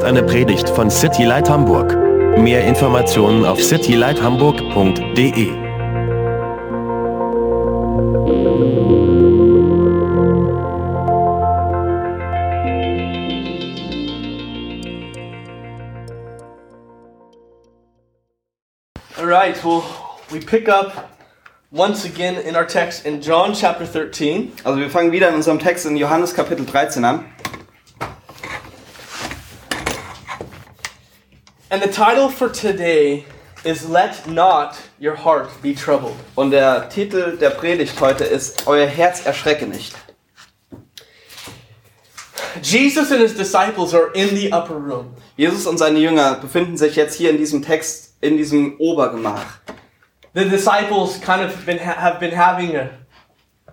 ist eine Predigt von City Light Hamburg. Mehr Informationen auf citylighthamburg.de. All right, well, we pick up once again in our text in John chapter 13. Also wir fangen wieder in unserem Text in Johannes Kapitel 13 an. And the title for today is Let Not Your Heart Be Troubled. Und der Titel der Predigt heute ist Euer Herz erschrecke nicht. Jesus and his disciples are in the upper room. Jesus und seine Jünger befinden sich jetzt hier in diesem Text in diesem Obergemach. The disciples kind of been have been having a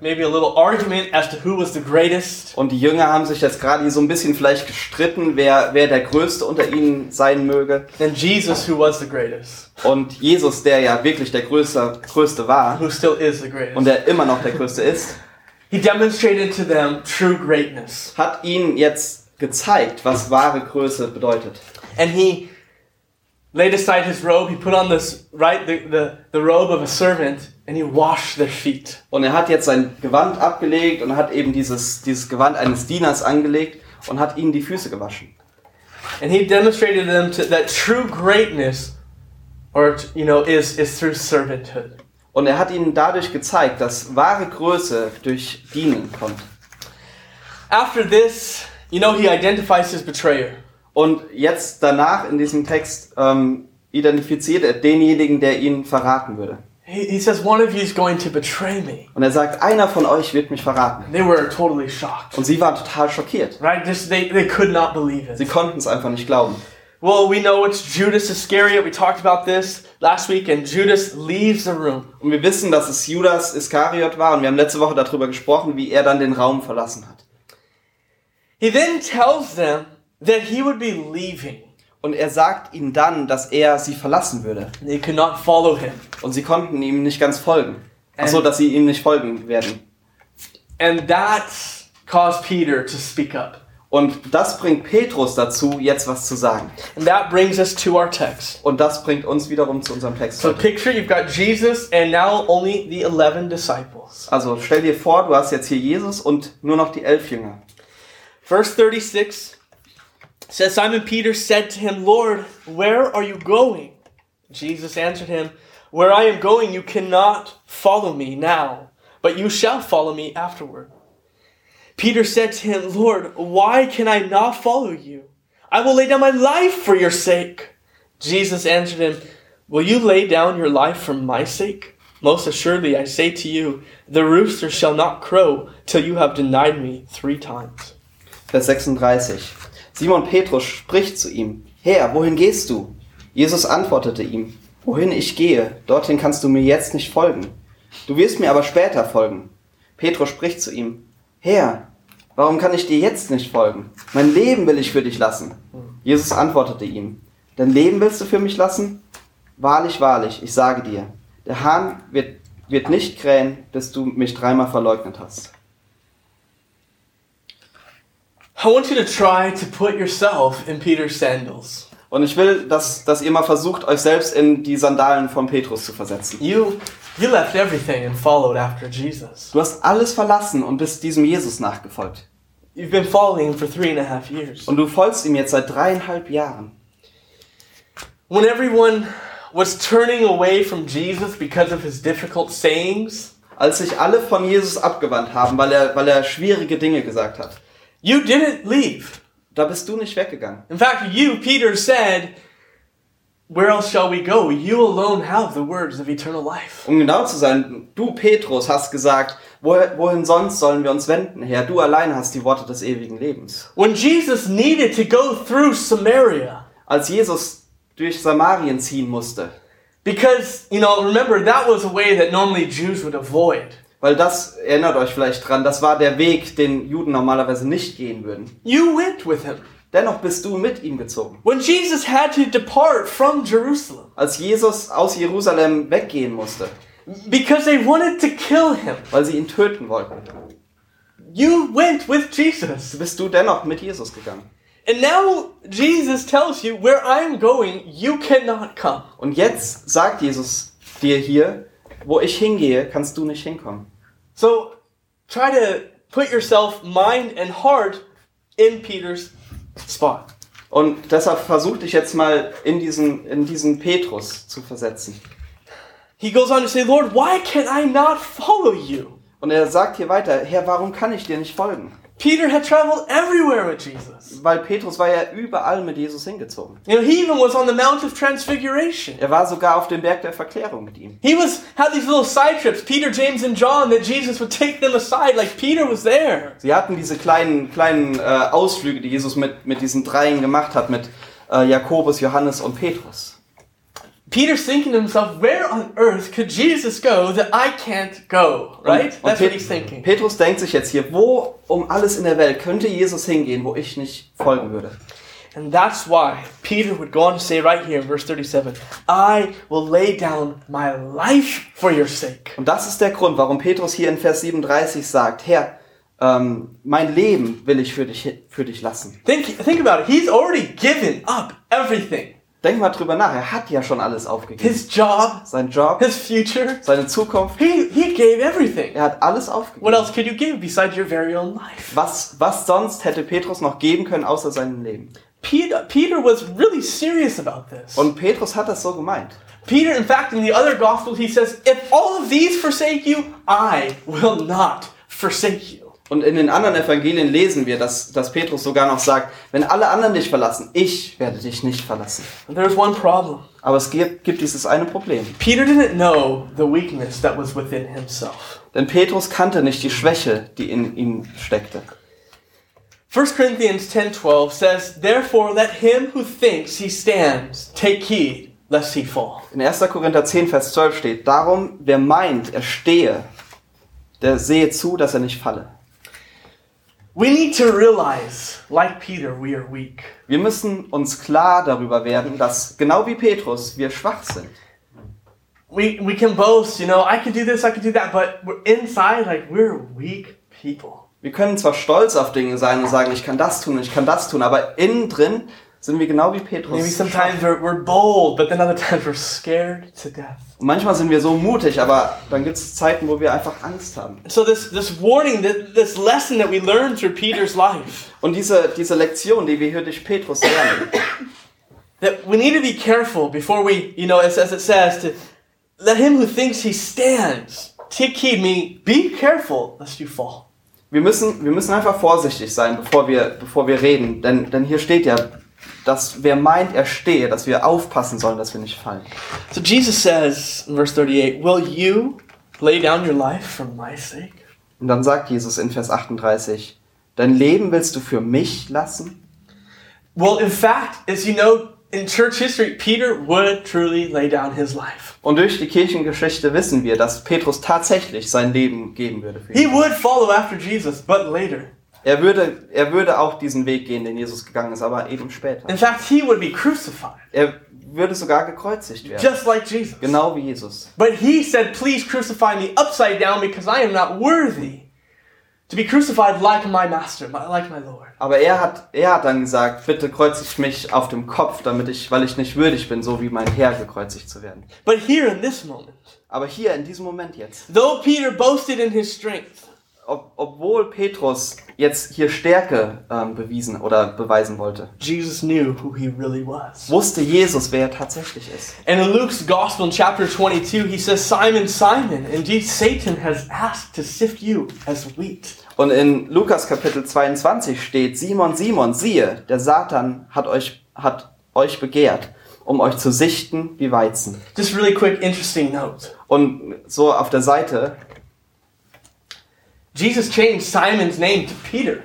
maybe a little argument as to who was the greatest. Und die Jünger haben sich jetzt gerade so ein bisschen vielleicht gestritten, wer, wer der Größte unter ihnen sein möge. And Jesus, who was the greatest, Und Jesus, der ja wirklich der Größte, Größte war who still is the greatest. und der immer noch der Größte ist, He demonstrated to them true greatness. hat ihnen jetzt gezeigt, was wahre Größe bedeutet. And he laid aside his robe, he put on this right the, the, the robe of a servant, and he washed their feet. Und er hat jetzt sein Gewand abgelegt und hat eben dieses, dieses Gewand eines Dieners angelegt und hat ihnen die Füße gewaschen. And he demonstrated them to, that true greatness or you know is is through servanthood. Und er hat ihnen dadurch gezeigt, dass wahre Größe durch Dienen kommt. After this, you know he identifies his betrayer. Und jetzt danach in diesem Text ähm, identifiziert er denjenigen, der ihn verraten würde. He, says one of you is going to betray me. Und er sagt, einer von euch wird mich verraten. They were totally shocked. Und sie waren total schockiert. Right? Just they, they could not believe Sie it. konnten es einfach nicht glauben. Well, we know it's Judas Iscariot. We talked about this last week, and Judas leaves the room. Und wir wissen, dass es Judas Iskariot war und wir haben letzte Woche darüber gesprochen, wie er dann den Raum verlassen hat. He then tells them that he would be leaving. Und er sagt ihnen dann, dass er sie verlassen würde. They could not follow him. Und sie konnten ihm nicht ganz folgen. Ach so, dass sie ihm nicht folgen werden. And that caused Peter to speak up. Und das bringt Petrus dazu, jetzt was zu sagen. And that brings us to our text. Und das bringt uns wiederum zu unserem Text. So heute. picture you've got Jesus and now only the 11 disciples. Also stell dir vor, du hast jetzt hier Jesus und nur noch die elf Jünger. Verse 36 says Simon Peter said to him, Lord, where are you going? Jesus answered him, Where I am going, you cannot follow me now, but you shall follow me afterward. Peter said to him, Lord, why can I not follow you? I will lay down my life for your sake. Jesus answered him, Will you lay down your life for my sake? Most assuredly, I say to you, the rooster shall not crow till you have denied me three times. Vers 36. Simon Petrus spricht zu ihm, Herr, wohin gehst du? Jesus antwortete ihm, wohin ich gehe, dorthin kannst du mir jetzt nicht folgen. Du wirst mir aber später folgen. Petrus spricht zu ihm, Herr, warum kann ich dir jetzt nicht folgen? Mein Leben will ich für dich lassen. Jesus antwortete ihm, dein Leben willst du für mich lassen? Wahrlich, wahrlich, ich sage dir, der Hahn wird, wird nicht krähen, bis du mich dreimal verleugnet hast. I want you to try to put yourself in Peter's sandals. Und ich will, dass, dass ihr mal versucht, euch selbst in die Sandalen von Petrus zu versetzen. You you left everything and followed after Jesus. Du hast alles verlassen und bist diesem Jesus nachgefolgt. You've been following him for three and a half years. Und du folgst ihm jetzt seit dreieinhalb Jahren. When everyone was turning away from Jesus because of his difficult sayings, Als sich alle von Jesus abgewandt haben, weil er, weil er schwierige Dinge gesagt hat, you didn't leave. da bist du nicht weggegangen. In fact, you, Peter, said, Where else shall we go? You alone have the words of eternal life. Um genau zu sein, du Petrus hast gesagt, wohin sonst sollen wir uns wenden, Herr? Du allein hast die Worte des ewigen Lebens. When Jesus needed to go through Samaria, Als Jesus durch Samarien ziehen musste, because, you know, remember, that was a way that normally Jews would avoid. Weil das, erinnert euch vielleicht dran, das war der Weg, den Juden normalerweise nicht gehen würden. You went with him. Dennoch bist du mit ihm gezogen. When Jesus had to depart from Jerusalem Als Jesus aus Jerusalem weggehen musste, because they wanted to kill him, weil sie ihn töten wollten, you went with Jesus. bist du dennoch mit Jesus gegangen. And now Jesus tells you, Where I'm going, you cannot come. Und jetzt sagt Jesus dir hier, wo ich hingehe, kannst du nicht hinkommen. So try to put yourself, mind and heart, in Peter's spot. Und deshalb versuch dich jetzt mal in diesen, in diesen Petrus zu versetzen. He goes on to say, Lord, why can I not follow you? Und er sagt hier weiter, Herr, warum kann ich dir nicht folgen? Peter had traveled everywhere with Jesus. Weil Petrus war ja überall mit Jesus hingezogen. You know, he even was on the Mount of Transfiguration. Er war sogar auf dem Berg der Verklärung mit ihm. He was had these little side trips, Peter, James, and John, that Jesus would take them aside, like Peter was there. Sie hatten diese kleinen, kleinen äh, Ausflüge, die Jesus mit, mit diesen dreien gemacht hat, mit äh, Jakobus, Johannes und Petrus. Peter's thinking to himself, where on earth could Jesus go that I can't go? Right? Und, That's und what he's thinking. Petrus denkt sich jetzt hier, wo um alles in der Welt könnte Jesus hingehen, wo ich nicht folgen würde? And that's why Peter would go on to say right here in verse 37, I will lay down my life for your sake. Und das ist der Grund, warum Petrus hier in Vers 37 sagt, Herr, ähm, mein Leben will ich für dich, für dich lassen. Think, think about it. He's already given up everything Denk mal drüber nach, er hat ja schon alles aufgegeben. his job, Sein Job, his future. seine Zukunft, He, he gave everything. er hat alles What aufgegeben. else could you give besides your very own life? Was, was sonst hätte Petrus noch geben können außer seinem Leben? Peter, Peter was really serious about this. Und Petrus hat das so gemeint. Peter, in fact, in the other gospel, he says, If all of these forsake you, I will not forsake you. Und in den anderen Evangelien lesen wir, dass, dass Petrus sogar noch sagt, wenn alle anderen dich verlassen, ich werde dich nicht verlassen. Aber es gibt, gibt dieses eine Problem. Peter didn't know the weakness that was within himself. Denn Petrus kannte nicht die Schwäche, die in ihm steckte. 1 Corinthians 10:12 says, "Therefore let him who thinks he stands take heed lest he fall." In 1. Korinther 10, Vers 12 steht, darum, wer meint, er stehe, der sehe zu, dass er nicht falle. We need to realize, like Peter, we are weak. Wir müssen uns klar darüber werden, dass genau wie Petrus wir schwach sind. We we can boast, you know, I can do this, I can do that, but we're inside like we're weak people. Wir können zwar stolz auf Dinge sein und sagen, ich kann das tun, ich kann das tun, aber innen drin sind wir genau wie Petrus. Maybe sometimes we're, we're bold, but then other times we're scared to death. Manchmal sind wir so mutig, aber dann gibt es Zeiten, wo wir einfach Angst haben. So this this warning, this, lesson that we learned through Peter's life, Und diese, diese Lektion, die wir hier durch Petrus lernen, that we need to be careful before we, you know, as, as it says, to let him who thinks he stands take heed. Me, be careful lest you fall. wir müssen, wir müssen einfach vorsichtig sein, bevor wir, bevor wir reden. Denn, denn hier steht ja, dass wer meint, er stehe, dass wir aufpassen sollen, dass wir nicht fallen. So Jesus says in verse 38, Will you lay down your life for my sake? Und dann sagt Jesus in Vers 38, dein Leben willst du für mich lassen? Well, in fact, as you know, in church history, Peter would truly lay down his life. Und durch die Kirchengeschichte wissen wir, dass Petrus tatsächlich sein Leben geben würde für He would follow after Jesus, but later. Er würde, er würde auch diesen Weg gehen, den Jesus gegangen ist, aber eben später. In fact, he would be crucified, Er würde sogar gekreuzigt werden. just like Jesus. Genau wie Jesus. But he said, Please crucify me upside down because I am not worthy to be crucified like my master, like my Lord. Aber er hat, er hat dann gesagt, bitte kreuzigt mich auf dem Kopf, damit ich, weil ich nicht würdig bin, so wie mein Herr gekreuzigt zu werden. But here in this moment, Aber hier, in diesem Moment jetzt, though Peter boasted in his strength, ob, obwohl Petrus jetzt hier Stärke ähm, bewiesen oder beweisen wollte, Jesus knew who he really was. wusste Jesus, wer er tatsächlich ist. And in Luke's Gospel in chapter 22, he says, Simon, Simon, indeed Satan has asked to sift you as wheat. Und in Lukas Kapitel 22 steht, Simon, Simon, siehe, der Satan hat euch, hat euch begehrt, um euch zu sichten wie Weizen. Just really quick, interesting note. Und so auf der Seite, Jesus changed Simon's name to Peter.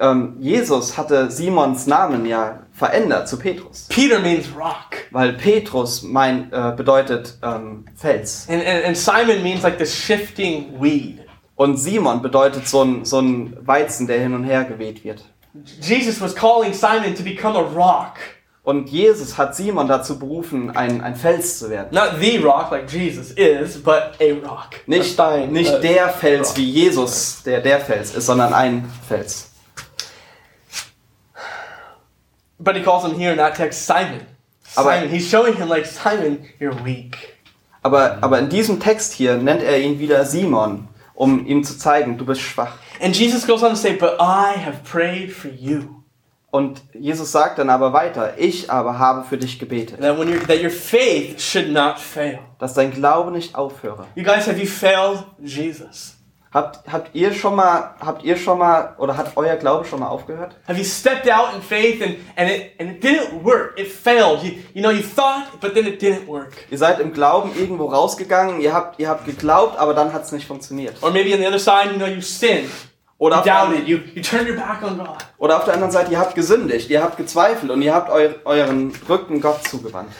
ähm, Jesus hatte Simons Namen ja verändert zu Petrus. Peter means rock. Weil Petrus mein, äh, bedeutet ähm, Fels. And, and, and Simon means like the shifting weed. Und Simon bedeutet so ein, so ein Weizen, der hin und her geweht wird. Jesus was calling Simon to become a rock. Und Jesus hat Simon dazu berufen, ein, ein Fels zu werden. Not the rock like Jesus is, but a rock. Nicht, A stein, nicht a- der Fels, rock. wie Jesus der der Fels ist, sondern ein Fels. But he calls him here in that text Simon. Aber- Simon. He's showing him like Simon, you're weak. Aber, aber in diesem Text hier nennt er ihn wieder Simon, um ihm zu zeigen, du bist schwach. And Jesus goes on to say, But I have prayed for you. Und Jesus sagt dann aber weiter, ich aber habe für dich gebetet, That when that your faith should not fail. dass dein Glaube nicht aufhöre. You guys, have you failed Jesus? Habt, habt ihr schon mal, habt ihr schon mal, oder hat euer Glaube schon mal aufgehört? Have you stepped out in faith and, and it and it didn't work? It failed. You you know you thought, but then it didn't work. Ihr seid im Glauben irgendwo rausgegangen, ihr habt, ihr habt geglaubt, aber dann hat es nicht funktioniert. Or maybe on the other side, you know you sinned. Oder You auf, der, doubted. You you turned your back on God. oder auf der anderen Seite, ihr habt gesündigt, ihr habt gezweifelt und ihr habt eu, euren Rücken Gott zugewandt.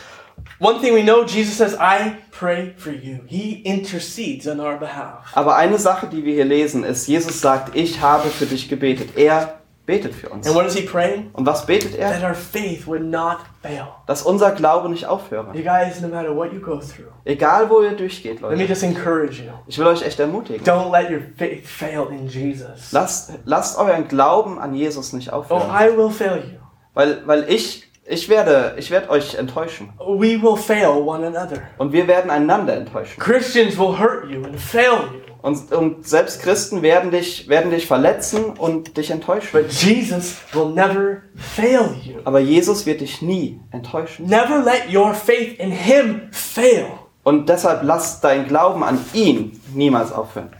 One thing we know, Jesus says, I pray for you. He intercedes on our behalf. Aber eine Sache, die wir hier lesen, ist, Jesus sagt, ich habe für dich gebetet. Er betet für uns. And what is he praying? Und was betet er? That our faith would not fail. Dass unser Glaube nicht aufhöre. You guys, no matter what you go through, Egal, wo ihr durchgeht, let me Leute. just encourage you. Ich will euch echt ermutigen. Don't let your faith fail in Jesus. Lasst, lasst euren Glauben an Jesus nicht Oh, aufhören. I will fail you. Weil, weil ich, ich werde, ich werde euch enttäuschen. We will fail one another. Und wir werden einander enttäuschen. Christians will hurt you and fail you. Und, und selbst Christen werden dich, werden dich verletzen und dich enttäuschen. But Jesus will never fail you. Aber Jesus wird dich nie enttäuschen. Never let your faith in Him fail. Und deshalb lass dein Glauben an ihn niemals aufhören.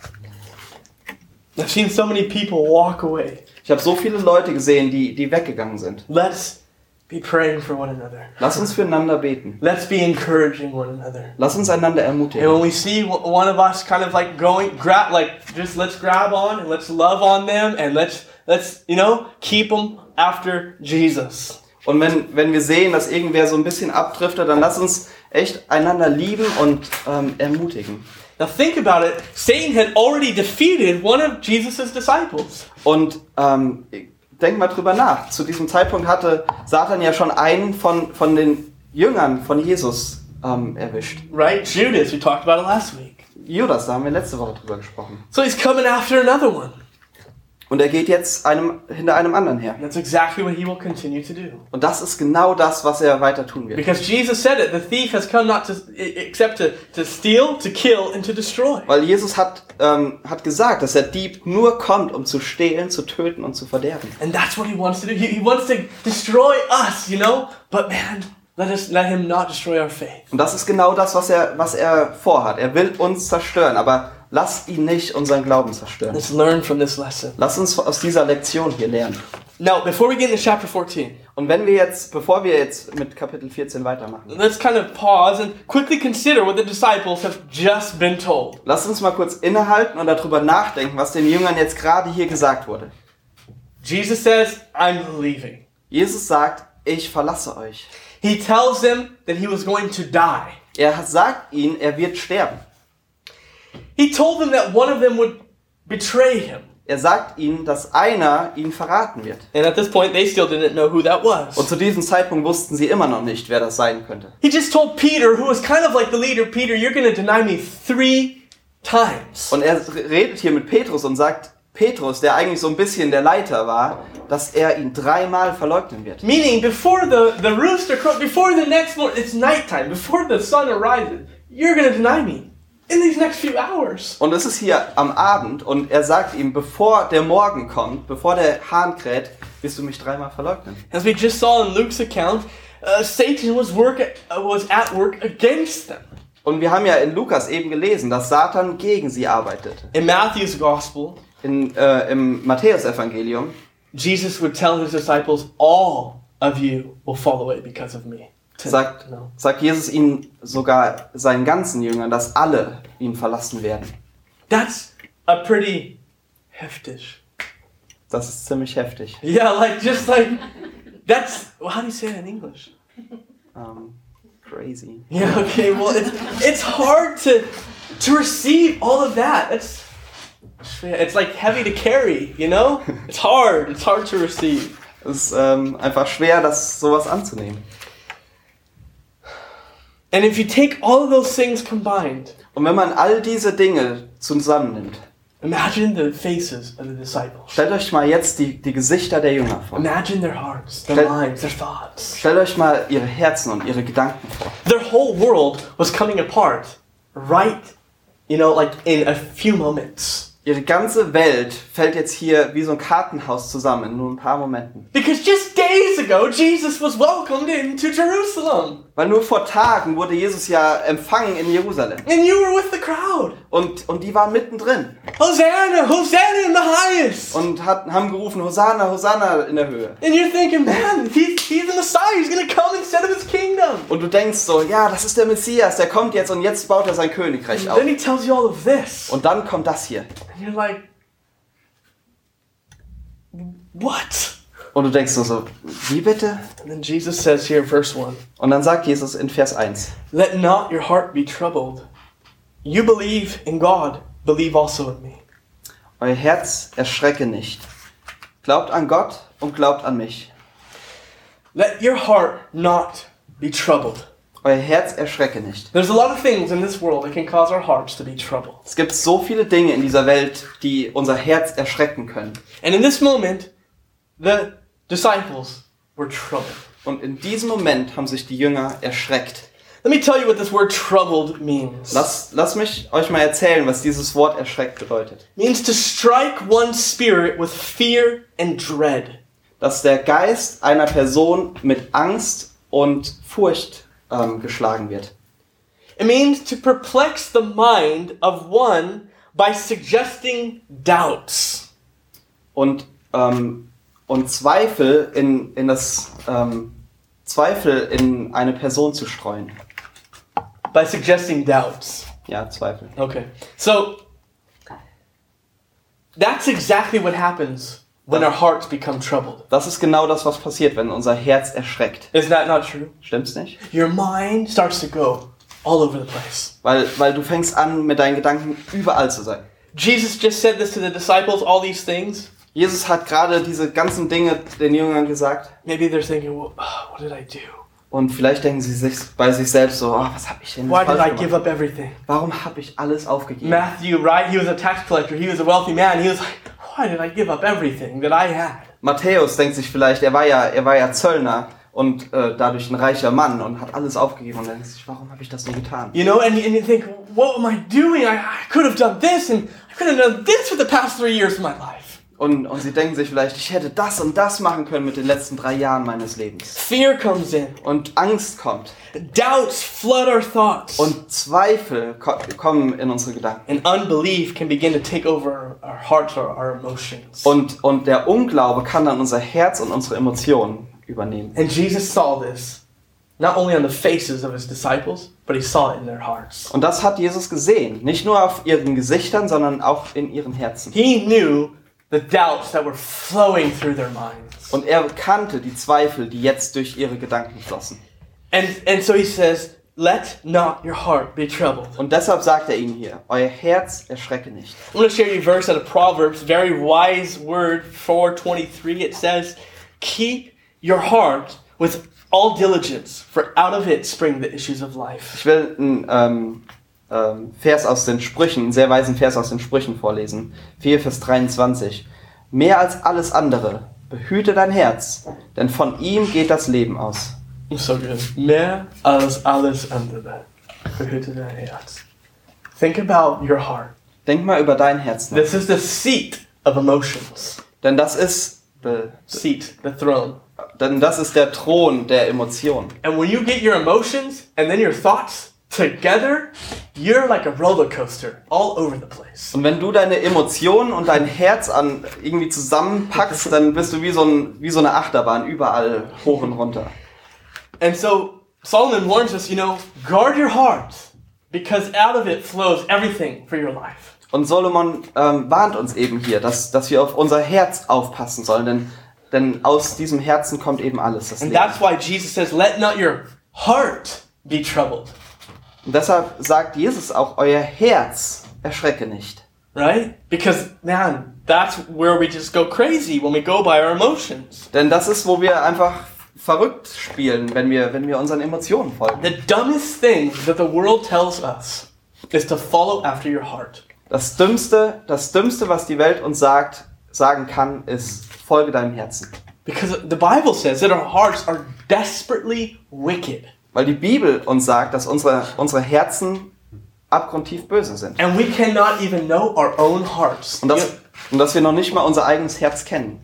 I've seen so many people walk away. Ich habe so viele Leute gesehen, die, die weggegangen sind. Let's be praying for one another. Lass uns füreinander beten. Let's be encouraging one another. Lass uns einander ermutigen. And when we see one of us kind of like going, grab, like just let's grab on and let's love on them and let's let's you know keep them after Jesus. Und wenn, wenn wir sehen, dass irgendwer so ein bisschen abdriftet, dann lass uns echt einander lieben und ähm, ermutigen. Now think about it. Satan had already defeated one of Jesus' disciples. Und ähm, denk mal drüber nach. Zu diesem Zeitpunkt hatte Satan ja schon einen von, von den Jüngern von Jesus ähm, erwischt. Right? Judas, we talked about it last week. Judas, da haben wir letzte Woche drüber gesprochen. So he's coming after another one. Und er geht jetzt einem, hinter einem anderen her. That's exactly what he will continue to do. Und das ist genau das, was er weiter tun wird. Because Jesus said it, the thief has come not to except to, to steal, to kill, and to destroy. Weil Jesus hat, ähm, hat gesagt, dass der Dieb nur kommt, um zu stehlen, zu töten und zu verderben. And that's what he wants to do. He, he wants to destroy us, you know? But man, let us let him not destroy our faith. Und das ist genau das, was er, was er vorhat. Er will uns zerstören, aber lasst ihn nicht unseren Glauben zerstören. Let's learn from this lesson. Lass uns aus dieser Lektion hier lernen. Now, before we get into chapter 14, Und wenn wir jetzt, bevor wir jetzt mit Kapitel 14 weitermachen, let's kind of pause and quickly consider what the disciples have just been told. lasst uns mal kurz innehalten und darüber nachdenken, was den Jüngern jetzt gerade hier gesagt wurde. Jesus says, I'm leaving. Jesus sagt, ich verlasse euch. He tells them that he was going to die. Er sagt ihnen, er wird sterben. He told them that one of them would betray him. Er sagt ihnen, dass einer ihn verraten wird. And at this point, they still didn't know who that Und was. zu diesem Zeitpunkt wussten sie immer noch nicht, wer das sein könnte. He just told Peter, who was kind of like the leader, Peter, you're going to deny me three times. Und er redet hier mit Petrus und sagt, Petrus, der eigentlich so ein bisschen der Leiter war, dass er ihn dreimal verleugnen wird. Meaning, before the, the rooster crows, before the next morning, it's nighttime, before the sun arises, you're going to deny me in these next few hours. Und es ist hier am Abend und er sagt ihm, bevor der Morgen kommt, bevor der Hahn kräht, wirst du mich dreimal verleugnen. As we just saw in Luke's account, uh, Satan was, work, uh, was at work against them. Und wir haben ja in Lukas eben gelesen, dass Satan gegen sie arbeitet. In Matthew's gospel, In, äh, Im Matthäusevangelium Jesus would tell his disciples, All of you will fall away because of me. Sagt, No. sagt Jesus ihnen sogar seinen ganzen Jüngern, dass alle ihn verlassen werden. That's a pretty heftish. Das ist ziemlich heftig. Yeah, like just like that's how do you say it in English? Ähm, crazy. Yeah, okay, well it's it's hard to to receive all of that. It's it's like heavy to carry, you know? It's hard. It's hard to receive. Es ist ähm, einfach schwer, das sowas anzunehmen. And if you take all of those things combined, Und wenn man all diese Dinge zusammennimmt, Imagine the faces of the disciples. Stellt euch mal jetzt die, die Gesichter der Jünger vor. Imagine their hearts, their Stell- minds, their thoughts. Stellt euch mal ihre Herzen und ihre Gedanken vor. Their whole world was coming apart right, you know, like in a few moments. Ihre ganze Welt fällt jetzt hier wie so ein Kartenhaus zusammen in nur ein paar Momenten. Because just days ago, Jesus was welcomed into Jerusalem. Weil nur vor Tagen wurde Jesus ja empfangen in Jerusalem. And you were with the crowd. Und, und die waren mittendrin Hosanna, Hosanna in the highest. und hat, haben gerufen, Hosanna, Hosanna in der Höhe. And you're thinking, man, he's, he's the Messiah. He's to come and set up his kingdom. Und du denkst so, ja, das ist der Messias, der kommt jetzt und jetzt baut er sein Königreich And auf. then he tells you all of this. Und dann kommt das hier. You're like, what? Und du denkst so, so, wie bitte? And then Jesus says here in verse 1 Und dann sagt Jesus in Vers 1, Let not your heart be troubled. You believe in God, believe also in me. euer Herz erschrecke nicht. Glaubt an Gott und glaubt an mich. Let your heart not be troubled. Euer Herz erschrecke nicht. There's a lot of things in this world that can cause our hearts to be troubled. Es gibt so viele Dinge in dieser Welt, die unser Herz erschrecken können. And in this moment, the disciples were troubled. Und in diesem Moment haben sich die Jünger erschreckt. Let me tell you what this word troubled means. Lass, lass mich euch mal erzählen, was dieses Wort erschreckt bedeutet. Means to strike one's spirit with fear and dread. Dass der Geist einer Person mit Angst und Furcht ähm, geschlagen wird. It means to perplex the mind of one by suggesting doubts. Und, ähm, und Zweifel in, in das ähm, Zweifel in eine Person zu streuen. By suggesting doubts. Ja, Zweifel. Okay. So that's exactly what happens when our hearts become troubled. Das ist genau das, was passiert, wenn unser Herz erschreckt. Is that not true? Stimmt's nicht? Your mind starts to go all over the place. Weil, weil du fängst an, mit deinen Gedanken überall zu sein. Jesus just said this to the disciples, all these things. Jesus hat gerade diese ganzen Dinge den Jüngern gesagt. Maybe they're thinking, well, what did I do? Und vielleicht denken sie sich bei sich selbst so, oh, was habe ich denn Why did I give up everything? Warum habe ich alles aufgegeben? Matthew, right? He was a tax collector. He was a wealthy man. He was like, why did I give up everything that I had? Matthäus denkt sich vielleicht, er war ja, er war ja Zöllner und äh, dadurch ein reicher Mann und hat alles aufgegeben und denkt sich, warum habe ich das nur getan? You know, and, and you think, what am I doing? I, I could have done this and I could have done this for the past three years of my life. Und, und sie denken sich vielleicht, ich hätte das und das machen können mit den letzten drei Jahren meines Lebens. Fear comes in. Und Angst kommt Doubts flood our thoughts. und Zweifel ko kommen in unsere Gedanken. and unbelief can begin to take over our hearts or our emotions. Und, und der Unglaube kann dann unser Herz und unsere Emotionen übernehmen. And Jesus saw this not only on the faces of his disciples, but he saw it in their hearts. Und das hat Jesus gesehen. Nicht nur auf ihren Gesichtern, sondern auch in ihren Herzen. He knew the doubts that were flowing through their minds. Und er kannte die Zweifel, die jetzt durch ihre Gedanken flossen. And, and so he says, Let not your heart be troubled. Und deshalb sagt er ihnen hier, euer Herz erschrecke nicht. I'm going to share you a verse out of Proverbs, very wise word 423. It says, Keep your heart with all diligence, for out of it spring the issues of life. Ich will einen ähm, ähm, Vers aus den Sprüchen, einen sehr weisen Vers aus den Sprüchen vorlesen. 4 Vers 23. Mehr als alles andere, behüte dein Herz, denn von ihm geht das Leben aus. So good. Mehr als alles andere. Behüte dein Herz. Think about your heart. Denk mal über dein Herz nach. This is the seat of emotions. Denn das ist, the, Seat, the throne. denn das ist der Thron der Emotionen. And when you get your emotions and then your thoughts together, you're like a roller coaster all over the place. Und wenn du deine Emotionen und dein Herz an irgendwie zusammenpackst, dann bist du wie so, ein, wie so eine Achterbahn, überall hoch und runter. And so Solomon warns us, you know, guard your heart because out of it flows everything for your life. Und Solomon ähm, warnt uns eben hier, dass, dass wir auf unser Herz aufpassen sollen, denn, denn aus diesem Herzen kommt eben alles. Das And Leben. that's why Jesus says, let not your heart be troubled, Und deshalb sagt Jesus auch, euer Herz erschrecke nicht. right? Because, man, that's where we just go crazy when we go by our emotions. Denn das ist, wo wir einfach verrückt spielen, wenn wir, wenn wir unseren Emotionen folgen. The dumbest thing that the world tells us is to follow after your heart. Das Dümmste, das Dümmste, was die Welt uns sagt, sagen kann, ist, folge deinem Herzen. Because the Bible says that our hearts are desperately wicked. Weil die Bibel uns sagt, dass unsere, unsere Herzen abgrundtief böse sind. And we cannot even know our own hearts. Und, das, und dass wir noch nicht mal unser eigenes Herz kennen.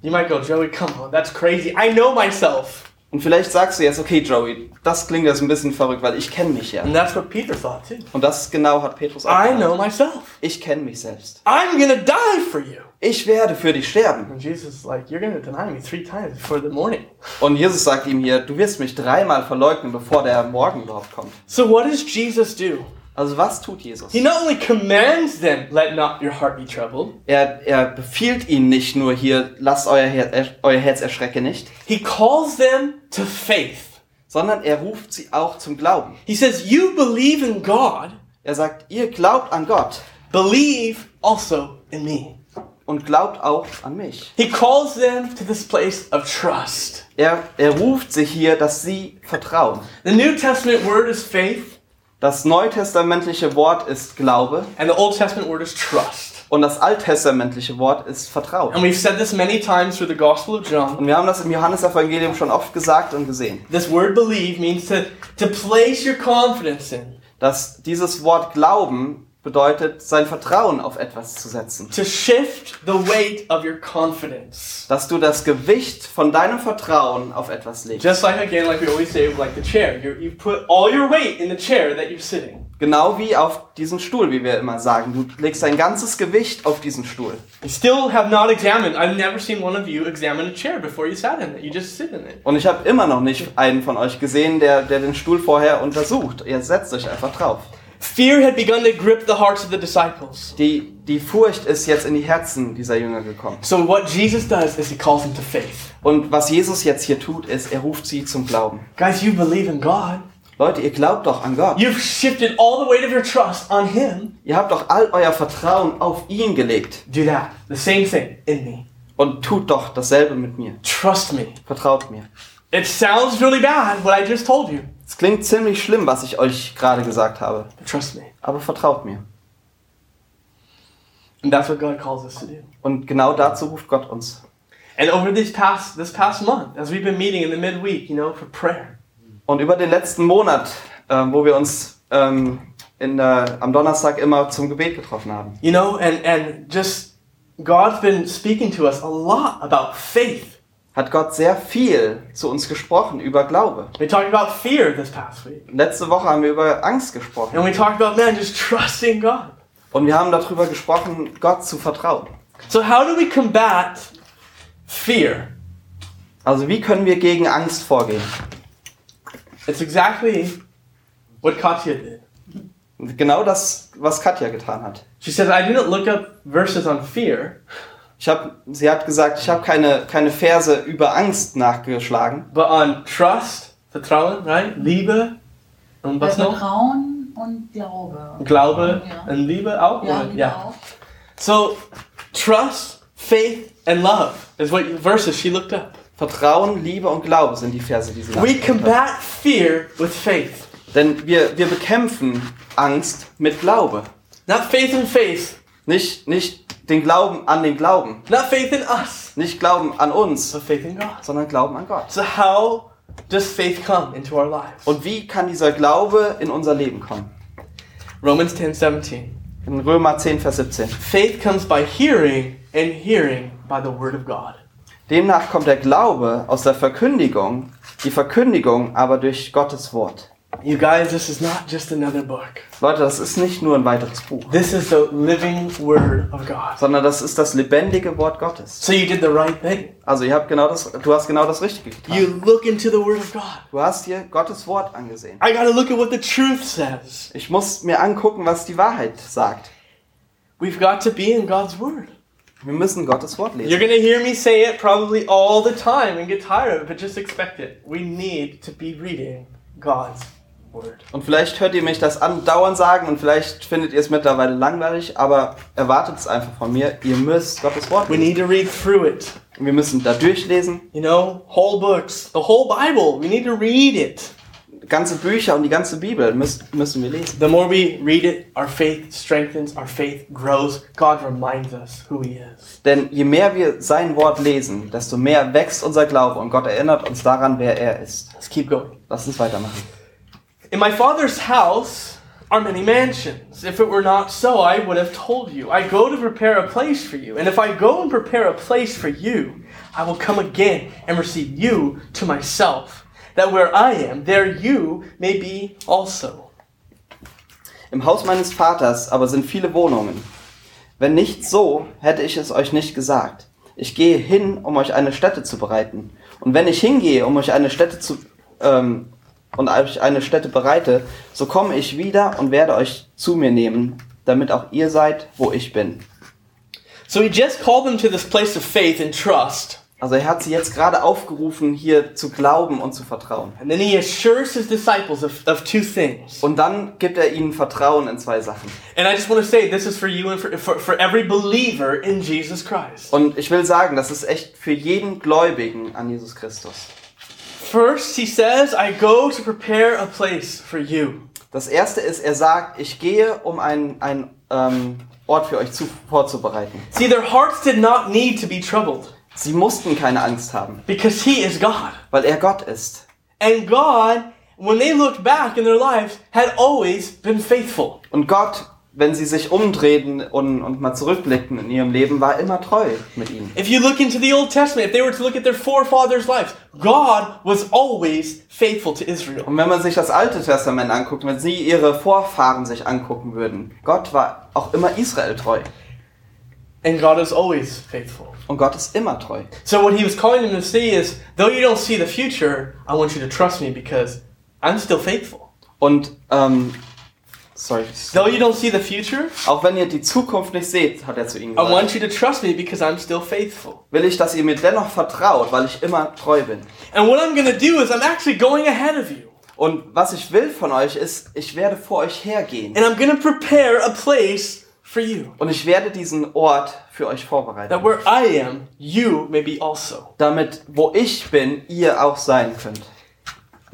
You might go, Joey, come on, that's crazy. I know myself. Und vielleicht sagst du jetzt, okay, Joey, das klingt jetzt ein bisschen verrückt, weil ich kenne mich ja. And that's what Peter thought too. Und das genau hat Petrus auch I gesagt. know myself. Ich kenne mich selbst. I'm gonna die for you. Ich werde für dich sterben. And Jesus is like, You're gonna deny me three times before the morning. Und Jesus sagt ihm hier, du wirst mich dreimal verleugnen, bevor der Morgen überhaupt kommt. So what does Jesus do? Also was tut Jesus? He not only commands them, let not your heart be troubled, Er, er befiehlt ihnen nicht nur hier, lasst euer, Her er, euer Herz erschrecke nicht, he calls them to faith. sondern er ruft sie auch zum Glauben. He says, You believe in God, Er sagt, ihr glaubt an Gott believe also in me. Und glaubt auch an mich. He calls them to this place of trust. Er, er ruft sie hier, dass sie vertrauen. The New Testament word is faith, Das neutestamentliche Wort ist Glaube and the Old Testament word is trust. und das alttestamentliche Wort ist Vertrauen. And we've said this many times through the Gospel of John. Und wir haben das im Johannesevangelium schon oft gesagt und gesehen, This word believe means to, to place your confidence in, dass dieses Wort Glauben bedeutet, sein Vertrauen auf etwas zu setzen. to shift the weight of your confidence. Dass du das Gewicht von deinem Vertrauen auf etwas legst. Just like again, like we always say, like the chair. You you put all your weight in the chair that you're sitting. Genau wie auf diesen Stuhl, wie wir immer sagen. Du legst dein ganzes Gewicht auf diesen Stuhl. You still have not examined. I've never seen one of you examine a chair before you sat in it. You just sit in it. Und ich habe immer noch nicht einen von euch gesehen, der, der den Stuhl vorher untersucht. Ihr setzt euch einfach drauf. Fear had begun to grip the hearts of the disciples. Die, die Furcht ist jetzt in die Herzen dieser Jünger gekommen. So what Jesus does is he calls them to faith. Und was Jesus jetzt hier tut, ist, er ruft sie zum Glauben. Guys, you believe in God. Leute, ihr glaubt doch an Gott. You've shifted all the weight of your trust on Him. Ihr habt doch all euer Vertrauen auf ihn gelegt. Do that. The same thing in me. Und tut doch dasselbe mit mir. Trust me. Vertraut mir. It sounds really bad what I just told you, Es klingt ziemlich schlimm, was ich euch gerade gesagt habe. trust me. Aber vertraut mir. And that's what God calls us to do. Und genau dazu ruft Gott uns. And over this past this past month, as we've been meeting in the midweek, you know, for prayer, Und über den letzten Monat, ähm, wo wir uns ähm, in, äh, am Donnerstag immer zum Gebet getroffen haben, you know, and and just God's been speaking to us a lot about faith. Hat Gott sehr viel zu uns gesprochen über Glaube. We talked about fear this past week, Letzte Woche haben wir über Angst gesprochen. and we talked about man just trusting God. Und wir haben darüber gesprochen, Gott zu vertrauen. So how do we combat fear? Also wie können wir gegen Angst vorgehen? It's exactly what Katya did. Genau das, was Katja getan hat. She says, I didn't look up verses on fear, Ich hab, sie hat gesagt, ich habe keine, keine Verse über Angst nachgeschlagen, but on trust, Vertrauen, right? Liebe und was noch? Vertrauen und Glaube. Glaube Ja. und Liebe auch? Ja? Liebe yeah. auch. So, trust, faith, and love is what verses she looked up. Vertrauen, Liebe und Glaube sind die Verse, die sie We nachgeschlagen hat. combat fear with faith. Denn wir, wir bekämpfen Angst mit Glaube. Not faith in faith, Nicht, nicht den Glauben an den Glauben. not faith in us, Nicht Glauben an uns, but faith in God. sondern Glauben an Gott. So, how does faith come into our lives? Und wie kann dieser Glaube in unser Leben kommen? Romans 10 17. In Römer 10, Vers 17. Faith comes by hearing, and hearing by the word of God. Demnach kommt der Glaube aus der Verkündigung, die Verkündigung aber durch Gottes Wort. You guys, this is not just another book. Leute, das ist nicht nur ein weiteres Buch, This is the living word of God. sondern das ist das lebendige Wort Gottes. So you did the right thing. Also ihr habt genau das, du hast genau das Richtige getan. You look into the word of God. Du hast hier Gottes Wort angesehen. I gotta look at what the truth says. Ich muss mir angucken, was die Wahrheit sagt. We've got to be in God's word. Wir müssen Gottes Wort You're lesen. gonna hear me say it probably all the time and get tired of it, but just expect it. We need to be reading God's Und vielleicht hört ihr mich das andauernd sagen und vielleicht findet ihr es mittlerweile langweilig, aber erwartet es einfach von mir. Ihr müsst Gottes Wort We lesen. need to read through it. Wir müssen da durchlesen. You know, whole books, the whole Bible. We need to read it. ganze Bücher und die ganze Bibel müssen, müssen wir lesen. The more we read it, our faith strengthens, our faith grows. God reminds us who He is. Denn je mehr wir sein Wort lesen, desto mehr wächst unser Glaube und Gott erinnert uns daran, wer er ist. Let's keep going. Lass uns weitermachen. In my Father's house are many mansions. If it were not so, I would have told you. I go to prepare a place for you. And if I go and prepare a place for you, I will come again and receive you to myself, that where I am, there you may be also. Im Haus meines Vaters aber sind viele Wohnungen. Wenn nicht so, hätte ich es euch nicht gesagt. Ich gehe hin, um euch eine Stätte zu bereiten. Und wenn ich hingehe, um euch eine Stätte zu ähm, und euch eine Stätte bereite, so komme ich wieder und werde euch zu mir nehmen, damit auch ihr seid, wo ich bin. So he just called them to this place of faith and trust. Also er hat sie jetzt gerade aufgerufen, hier zu glauben und zu vertrauen. And then he assures his disciples of, of two things. Und dann gibt er ihnen Vertrauen in zwei Sachen. And I just want to say this is for you and for, for, for every believer in Jesus Christ. Und ich will sagen, das ist echt für jeden Gläubigen an Jesus Christus. First, he says, I go to prepare a place for you. Das erste ist, er sagt, ich gehe, um einen, einen ähm, Ort für euch zu, vorzubereiten. See, their hearts did not need to be troubled Sie mussten keine Angst haben, because he is God. weil er Gott ist. And God, when they looked back in their lives, had always been faithful. Und Gott, wenn sie sich umdrehten und, und mal zurückblickten in ihrem Leben, war immer treu mit ihnen. If you look into the Old Testament, if they were to look at their forefathers' lives, God was always faithful to Israel. Und wenn man sich das Alte Testament anguckt, wenn sie ihre Vorfahren sich angucken würden, Gott war auch immer Israel treu. And God is always faithful. Und Gott ist immer treu. So what he was calling them to see is, though you don't see the future, I want you to trust me because I'm still faithful. Und, ähm, sorry. Though you don't see the future, Auch wenn ihr die Zukunft nicht seht, hat er zu ihnen I gesagt, want you to trust me because I'm still faithful. will ich, dass ihr mir dennoch vertraut, weil ich immer treu bin. And what I'm going to do is I'm actually going ahead of you. Und was ich will von euch ist, ich werde vor euch hergehen. And I'm going to prepare a place for you. Und ich werde diesen Ort für euch vorbereiten. That where I am, you may be also. Damit, wo ich bin, ihr auch sein könnt.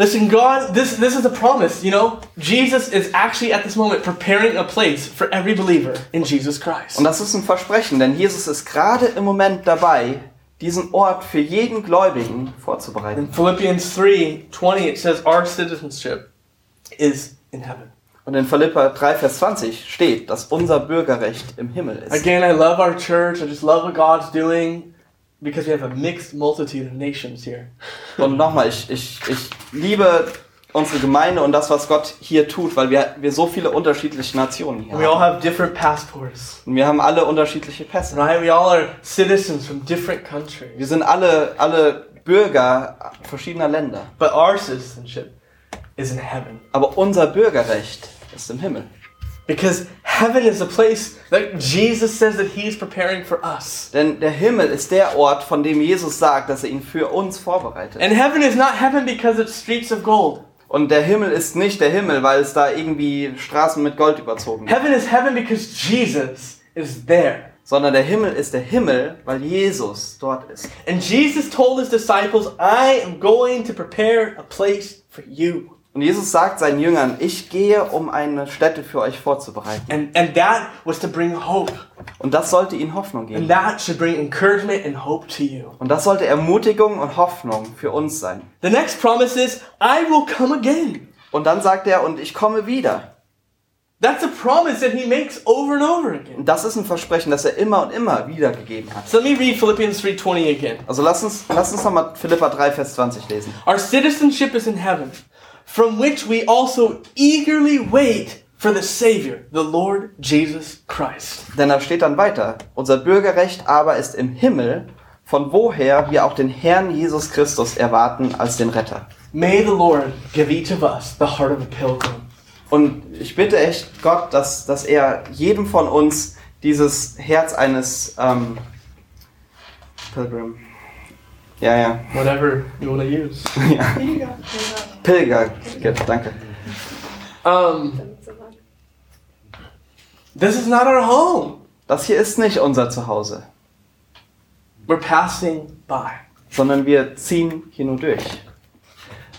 Listen, God, this, this is a promise, you know? Jesus is actually at this moment preparing a place for every believer in Jesus Christ. Und das ist ein Versprechen, denn Jesus ist gerade im Moment dabei, diesen Ort für jeden Gläubigen vorzubereiten. In Philippians 3 20, it says, Our citizenship is in heaven. Und in Philippa 3, Vers 20 steht, dass unser Bürgerrecht im Himmel ist. Again, I love our church. I just love what God's doing because we have a mixed multitude of nations here. Und nochmal, ich, ich, ich liebe unsere Gemeinde und das, was Gott hier tut, weil wir, wir so viele unterschiedliche Nationen hier We all haben. have different passports, Und wir haben alle unterschiedliche Pässe. right? We all are citizens from different countries. Wir sind alle, alle Bürger verschiedener Länder. But our citizenship is in heaven. Aber unser Bürgerrecht ist im Himmel. Because heaven is a place that Jesus says that He is preparing for us. Denn der Himmel ist der Ort, von dem Jesus sagt, dass er ihn für uns vorbereitet. And heaven is not heaven because it's streets of gold. Und der Himmel ist nicht der Himmel, weil es da irgendwie Straßen mit Gold überzogen. Heaven is heaven because Jesus is there. Sondern der Himmel ist der Himmel, weil Jesus dort ist. And Jesus told His disciples, I am going to prepare a place for you. Und Jesus sagt seinen Jüngern, ich gehe, um eine Stätte für euch vorzubereiten. And, and that was to bring hope. Und das sollte ihnen Hoffnung And geben. that should bring encouragement and hope to you. Und das sollte Ermutigung und Hoffnung für uns sein. The next promise is, I will come again. Und dann sagt er, und ich komme wieder. That's a promise that he makes over and over again. Und das ist ein Versprechen, das er immer und immer wieder gegeben hat. So let me read Philippians 3:20 again. Also lass uns, lass uns nochmal Philippa 3, Vers 20 lesen. Our citizenship is in heaven, from which we also eagerly wait for the Savior, the Lord Jesus Christ. Denn da steht dann weiter, unser Bürgerrecht aber ist im Himmel, von woher wir auch den Herrn Jesus Christus erwarten als den Retter. May the Lord give each of us the heart of a pilgrim. Und ich bitte echt Gott, dass, dass er jedem von uns dieses Herz eines ähm, Pilgrim, ja, ja, Whatever you want to use. ja, Pilger gibt. Danke. Um, this is not our home. Das hier ist nicht unser Zuhause, We're passing by. sondern wir ziehen hier nur durch.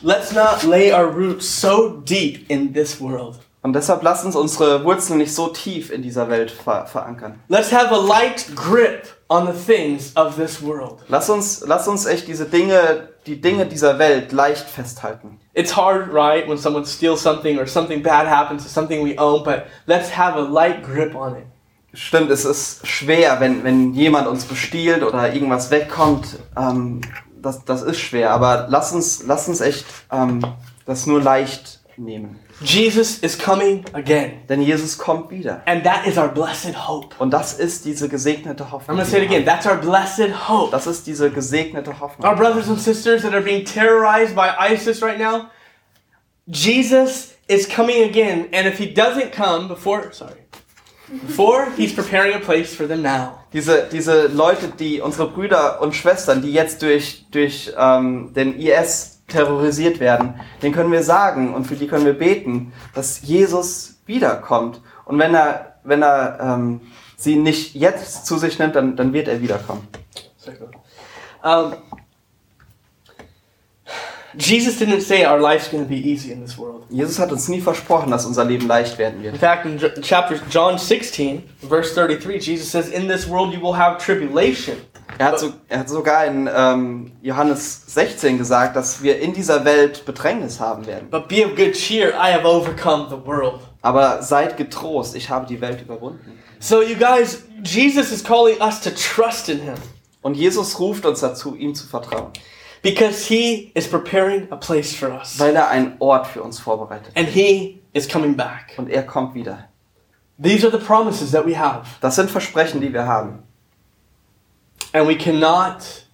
let's not lay our roots so deep in this world. Und deshalb lasst uns unsere Wurzeln nicht so tief in dieser Welt ver verankern. Let's have a light grip on the things of this world. Lass uns, lass uns echt diese Dinge, die Dinge dieser Welt leicht festhalten. It's hard, right, when someone steals something or something bad happens to something we own, but let's have a light grip on it. Stimmt, es ist schwer, wenn, wenn jemand uns bestiehlt oder irgendwas wegkommt. Ähm, das, das ist schwer, aber lass uns, lass uns echt ähm, das nur leicht nehmen. Jesus is coming again. Denn Jesus kommt wieder. And that is our blessed hope. Und das ist diese gesegnete Hoffnung. I'm going to say it again. That's our blessed hope. Das ist diese gesegnete Hoffnung. Our brothers and sisters that are being terrorized by ISIS right now, Jesus is coming again. And if he doesn't come before, sorry, before, he's preparing a place for them now. Diese, diese Leute, die unsere Brüder und Schwestern, die jetzt durch, durch ähm, den IS terrorisiert werden, den können wir sagen und für die können wir beten, dass Jesus wiederkommt. Und wenn er, wenn er ähm, sie nicht jetzt zu sich nimmt, dann, dann wird er wiederkommen. Um, Jesus didn't say our life's going to be easy in this world. Jesus hat uns nie versprochen, dass unser Leben leicht werden In wird. fact, in chapter John 16, verse 33, Jesus says, "In this world you will have tribulation." Er hat, so, er hat sogar in ähm, Johannes 16 gesagt, dass wir in dieser Welt Bedrängnis haben werden. But be of good cheer, I have overcome the world. Aber seid getrost, ich habe die Welt überwunden. So, you guys, Jesus is calling us to trust in Him Und Jesus ruft uns dazu, ihm zu vertrauen, because He is preparing a place for us. weil er einen Ort für uns vorbereitet. And He is coming back. Und er kommt wieder. These are the promises that we have. Das sind Versprechen, die wir haben. And we cannot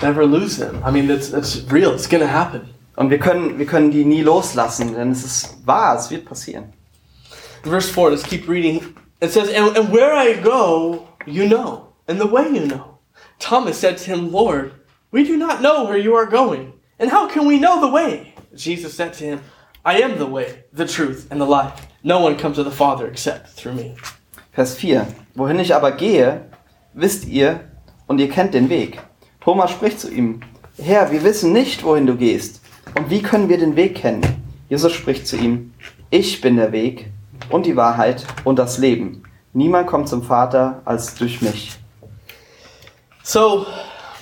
never lose them. I mean, that's, that's real. It's going to happen. Und wir können, wir können die nie loslassen, denn es ist wahr, es wird passieren. Verse 4, let's keep reading. It says, and, and where I go, you know, and the way you know. Thomas said to him, Lord, we do not know where you are going, and how can we know the way? Jesus said to him, I am the way, the truth, and the life. No one comes to the Father except through me. Vers 4. Wohin ich aber gehe, wisst ihr und ihr kennt den Weg. Thomas spricht zu ihm, Herr, wir wissen nicht, wohin du gehst. Und wie können wir den Weg kennen? Jesus spricht zu ihm, ich bin der Weg und die Wahrheit und das Leben. Niemand kommt zum Vater als durch mich. So,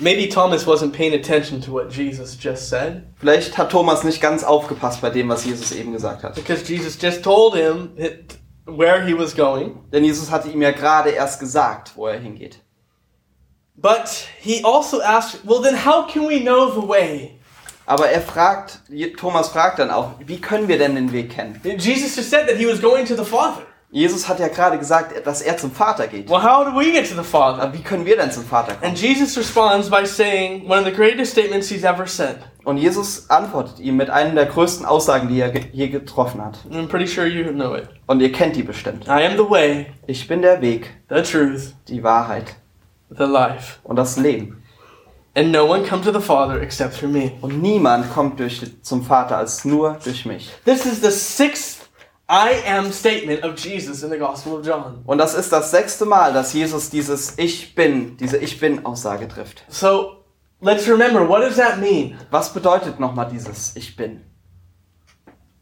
maybe Thomas wasn't paying attention to what Jesus just said, Vielleicht hat Thomas nicht ganz aufgepasst bei dem, was Jesus eben gesagt hat. because Jesus just told him that- where he was going. Denn Jesus hatte ihm ja gerade erst gesagt, wo er hingeht. But he also asked, well, then how can we know the way? Aber er fragt, Thomas fragt dann auch, wie können wir denn den Weg kennen? Jesus just said that he was going to the Father. Jesus hat ja gerade gesagt, dass er zum Vater geht. Well, how do we get to the Father? Aber wie können wir denn zum Vater kommen? And Jesus responds by saying one of the greatest statements he's ever said. Und Jesus antwortet ihm mit einer der größten Aussagen, die er je getroffen hat. I'm pretty sure you know it. Und ihr kennt die bestimmt. I am the way, Ich bin der Weg, the truth, die Wahrheit the life. und das Leben. And no one comes to the Father except through me. Und niemand kommt durch, zum Vater als nur durch mich. This is the sixth I am statement of Jesus in the Gospel of John. Und das ist das sechste Mal, dass Jesus dieses Ich bin, diese Ich bin Aussage trifft. So let's remember what does that mean? Was bedeutet nochmal dieses Ich bin?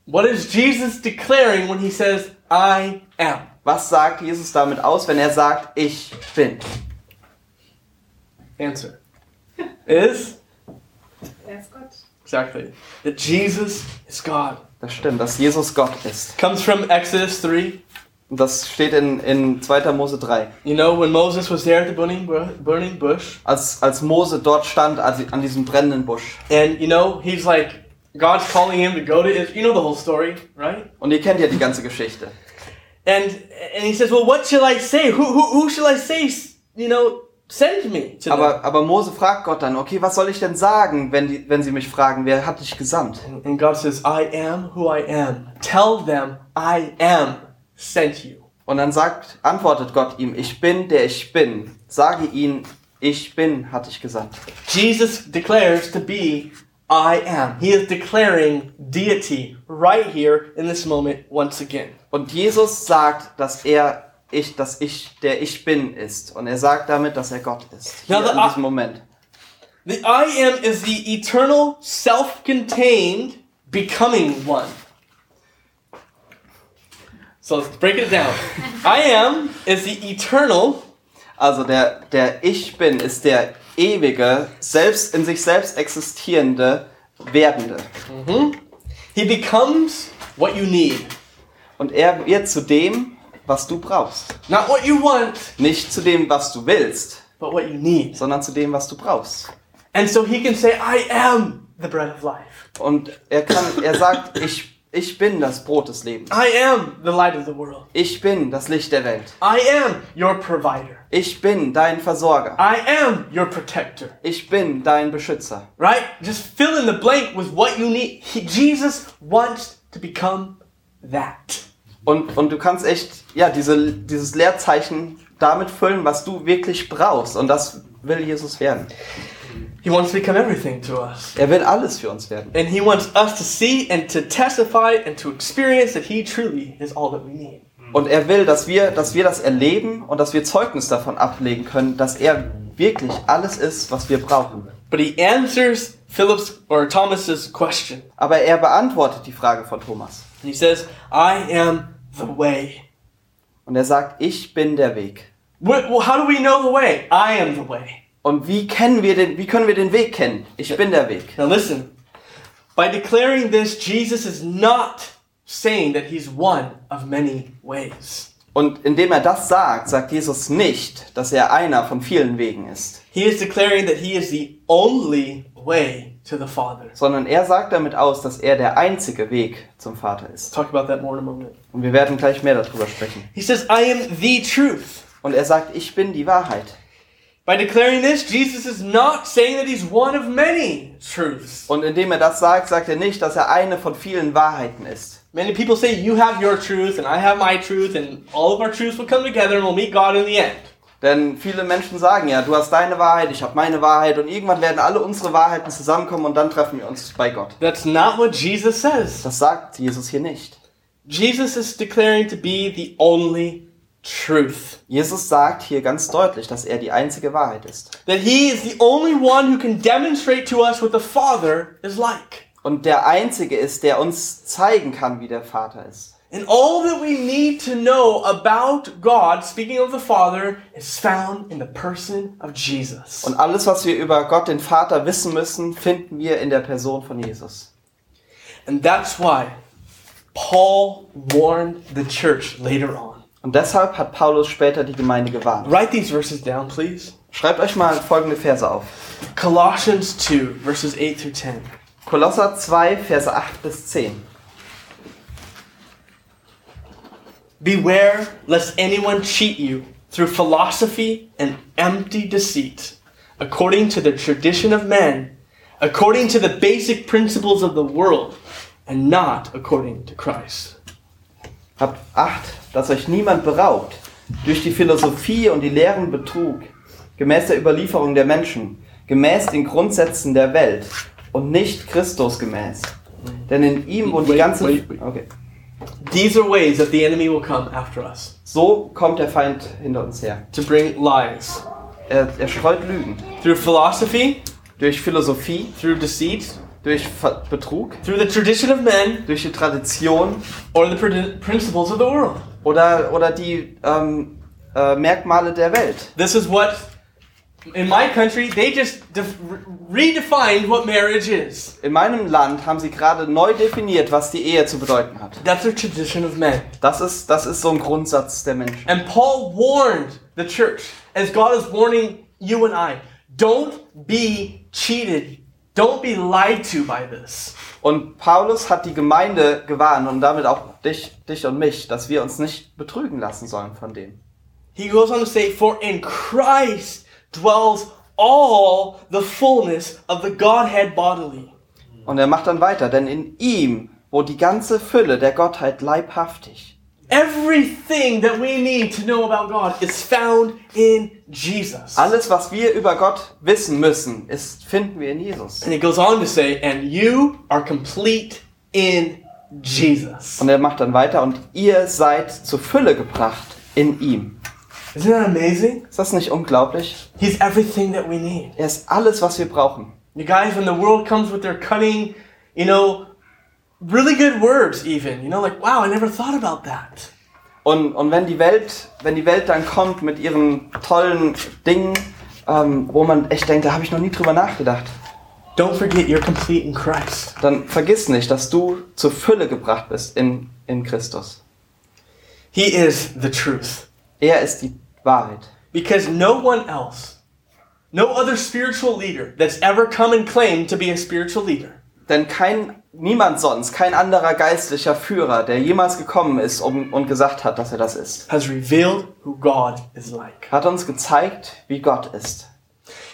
What is Jesus declaring when he says, I am? Was sagt Jesus damit aus, wenn er sagt Ich bin? Answer is Er ist Gott. exactly that Jesus is God. Das stimmt, dass Jesus Gott ist. Comes from Exodus 3. Und das steht in, in 2. Mose 3. You know, when Moses was there at the burning, bu- burning bush, Als, als Mose dort stand, an diesem brennenden Busch. and you know, he's like, God's calling him to go to Israel. You know the whole story, right? Und ihr kennt ja die ganze Geschichte. And and he says, Well, what shall I say? Who, who, who shall I say, you know, send me to them? Aber, aber Mose fragt Gott dann, okay, was soll ich denn sagen, wenn, die, wenn sie mich fragen, wer hat dich gesandt? And- And God says, I am who I am. Tell them I am sent you. Und dann sagt, antwortet Gott ihm, ich bin, der ich bin. Sage ihnen, ich bin, hat dich gesandt. Jesus declares to be I am. He is declaring deity right here in this moment once again. Und Jesus sagt, dass er ich, dass ich, der ich bin ist. Und er sagt damit, dass er Gott ist. Hier Ja, in diesem Moment. The I am is the eternal, self contained, becoming one. So let's break it down. I am is the eternal, Also der, der Ich Bin ist der ewige, selbst in sich selbst existierende, werdende. he becomes what you need. Und er wird zu dem, was du brauchst. Not what you want, Nicht zu dem, was du willst, but what you need. sondern zu dem, was du brauchst. And so he can say, I am the bread of life. Und er kann, er sagt, ich, ich bin das Brot des Lebens. I am the light of the world. Ich bin das Licht der Welt. I am your provider. Ich bin dein Versorger. I am your protector. Ich bin dein Beschützer. Right? Just fill in the blank with what you need. He, Jesus wants to become that. Und, und du kannst echt, ja, diese, dieses Leerzeichen damit füllen, was du wirklich brauchst. Und das will Jesus werden. He wants to become everything to us. Er will alles für uns werden. And he wants us to see and to testify and to experience that he truly is all that we need. Und er will, dass wir, dass wir das erleben und dass wir Zeugnis davon ablegen können, dass er wirklich alles ist, was wir brauchen. But he answers Philip's or Thomas's question. Aber er beantwortet die Frage von Thomas. And he says, I am the way. Und er sagt, ich bin der Weg. Well, how do we know the way? I am the way. Und wie kennen wir den, wie können wir den Weg kennen? Ich bin der Weg. Now listen. By declaring this, Jesus is not saying that he's one of many ways. Und indem er das sagt, sagt Jesus nicht, dass er einer von vielen Wegen ist, He is declaring that he is the only way to the Father. sondern er sagt damit aus, dass er der einzige Weg zum Vater ist. Talk about that more in a moment. Und wir werden gleich mehr darüber sprechen. He says, I am the truth. Und er sagt, ich bin die Wahrheit. By declaring this, Jesus is not saying that he's one of many truths. Und indem er das sagt, sagt er nicht, dass er eine von vielen Wahrheiten ist. Many people say, You have your truth, and I have my truth, and all of our truths will come together and we'll meet God in the end. Denn viele Menschen sagen ja, du hast deine Wahrheit, ich habe meine Wahrheit und irgendwann werden alle unsere Wahrheiten zusammenkommen und dann treffen wir uns bei Gott. That's not what Jesus says. Das sagt Jesus hier nicht. Jesus is declaring to be the only truth. Jesus sagt hier ganz deutlich, dass er die einzige Wahrheit ist. That he is the only one who can demonstrate to us what the Father is like. Und der einzige ist, der uns zeigen kann, wie der Vater ist. And all that we need to know about God, speaking of the Father, is found in the person of Jesus. Und alles, was wir über Gott, den Vater, wissen müssen, finden wir in der Person von Jesus. And that's why Paul warned the church later on. Und deshalb hat Paulus später die Gemeinde gewarnt. Write these verses down, please. Schreibt euch mal folgende Verse auf. Colossians 2, verses 8 through 10. Kolosser 2, Verse 8 bis 10. Beware lest anyone cheat you through philosophy and empty deceit, according to the tradition of men, according to the basic principles of the world, and not according to Christ. Habt Acht, dass euch niemand beraubt durch die Philosophie und die Lehren Betrug, gemäß der Überlieferung der Menschen, gemäß den Grundsätzen der Welt und nicht Christus gemäß. Denn in ihm wohnt die ganze... Okay. These are ways that the enemy will come after us So kommt der Feind hinter uns her. to bring lies Er, er streut Lügen. through philosophy, Durch Philosophie, through deceit, durch Ver Betrug, through the tradition of men, durch die Tradition or the prin- principles of the world. oder, oder die ähm, äh, Merkmale der Welt. This is what, in my country, they just def- re- redefined what marriage is. In meinem Land haben sie gerade neu definiert, was die Ehe zu bedeuten hat. That's the tradition of men. Das ist, das ist so ein Grundsatz der Menschen. And Paul warned the church, as God is warning you and I, don't be cheated. Don't be lied to by this. Und Paulus hat die Gemeinde gewarnt und damit auch dich, dich und mich, dass wir uns nicht betrügen lassen sollen von dem. He goes on to say, For in Christ dwells all the fullness of the Godhead bodily. Und er macht dann weiter, denn in ihm, wo die ganze Fülle der Gottheit leibhaftig. Everything that we need to know about God is found in Jesus. Alles, was wir über Gott wissen müssen, ist, finden wir in Jesus. And he goes on to say, And you are complete in Jesus. Und er macht dann weiter, und ihr seid zur Fülle gebracht in ihm. Isn't that amazing? Ist das nicht unglaublich? He's everything that we need. Er ist alles, was wir brauchen. You guys, when the world comes with their cutting, you know, really good words, even, you know, like, wow, I never thought about that. Und, und wenn die Welt, wenn die Welt dann kommt mit ihren tollen Dingen, ähm, wo man echt denkt, da habe ich noch nie drüber nachgedacht, Don't forget you're complete in Christ. dann vergiss nicht, dass du zur Fülle gebracht bist in, in Christus. He is the truth. Er ist die Wahrheit. Because no one else, no other spiritual leader that's ever come and claimed to be a spiritual leader Denn kein, niemand sonst, kein anderer geistlicher Führer, der jemals gekommen ist um, und gesagt hat, dass er das ist, has revealed who God is like. hat uns gezeigt, wie Gott ist.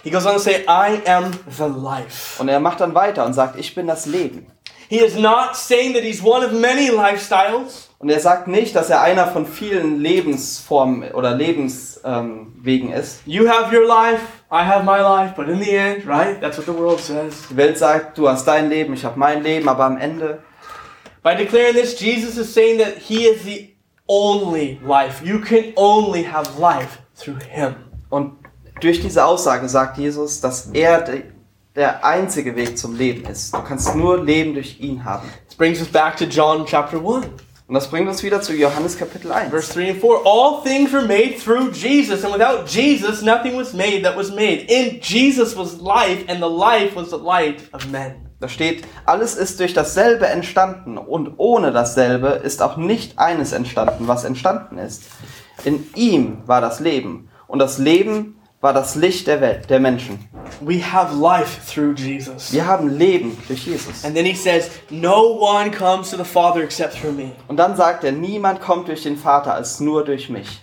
He goes on to say, I am the life. Und er macht dann weiter und sagt, ich bin das Leben. He is not saying that he's one of many lifestyles. Und er sagt nicht, dass er einer von vielen Lebensformen oder Lebenswegen ähm, ist. You have your life, I have my life, but in the end, right? That's what the world says. Die Welt sagt, du hast dein Leben, ich habe mein Leben, aber am Ende By declaring this, Jesus is saying that he is the only life. You can only have life through him. und durch diese Aussage sagt Jesus, dass er de, der einzige Weg zum Leben ist. Du kannst nur Leben durch ihn haben. This brings us back to John chapter 1. Und das bringt uns wieder zu Johannes Kapitel 1. Verse 3 and 4 All things were made through Jesus, and without Jesus, nothing was made that was made. In Jesus was life, and the life was the light of men. Da steht, alles ist durch dasselbe entstanden und ohne dasselbe ist auch nicht eines entstanden, was entstanden ist. In ihm war das Leben und das Leben war das Licht der Welt, der Menschen. We have life through Jesus. Wir haben Leben durch Jesus. And then he says, No one comes to the Father except through me. Und dann sagt er, niemand kommt durch den Vater als nur durch mich.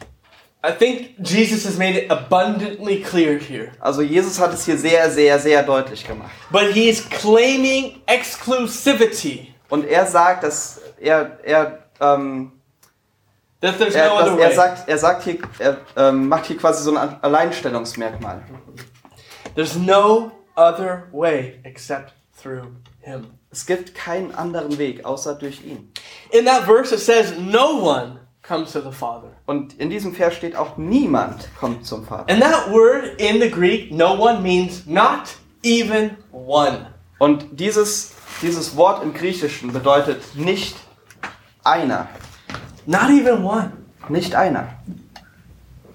I think Jesus has made it abundantly clear here. Also Jesus hat es hier sehr, sehr, sehr deutlich gemacht. But he is claiming exclusivity. Und er sagt, dass er, er, ähm, That there's er, no other er way. sagt, er sagt hier, er ähm, macht hier quasi so ein Alleinstellungsmerkmal. There's no other way except through him. Es gibt keinen anderen Weg außer durch ihn. In that verse, it says, No one comes to the Father. Und in diesem Vers steht auch niemand kommt zum Vater. And that word in the Greek, no one, means not even one. Und dieses, dieses Wort im Griechischen bedeutet nicht einer. Not even one. Nicht einer.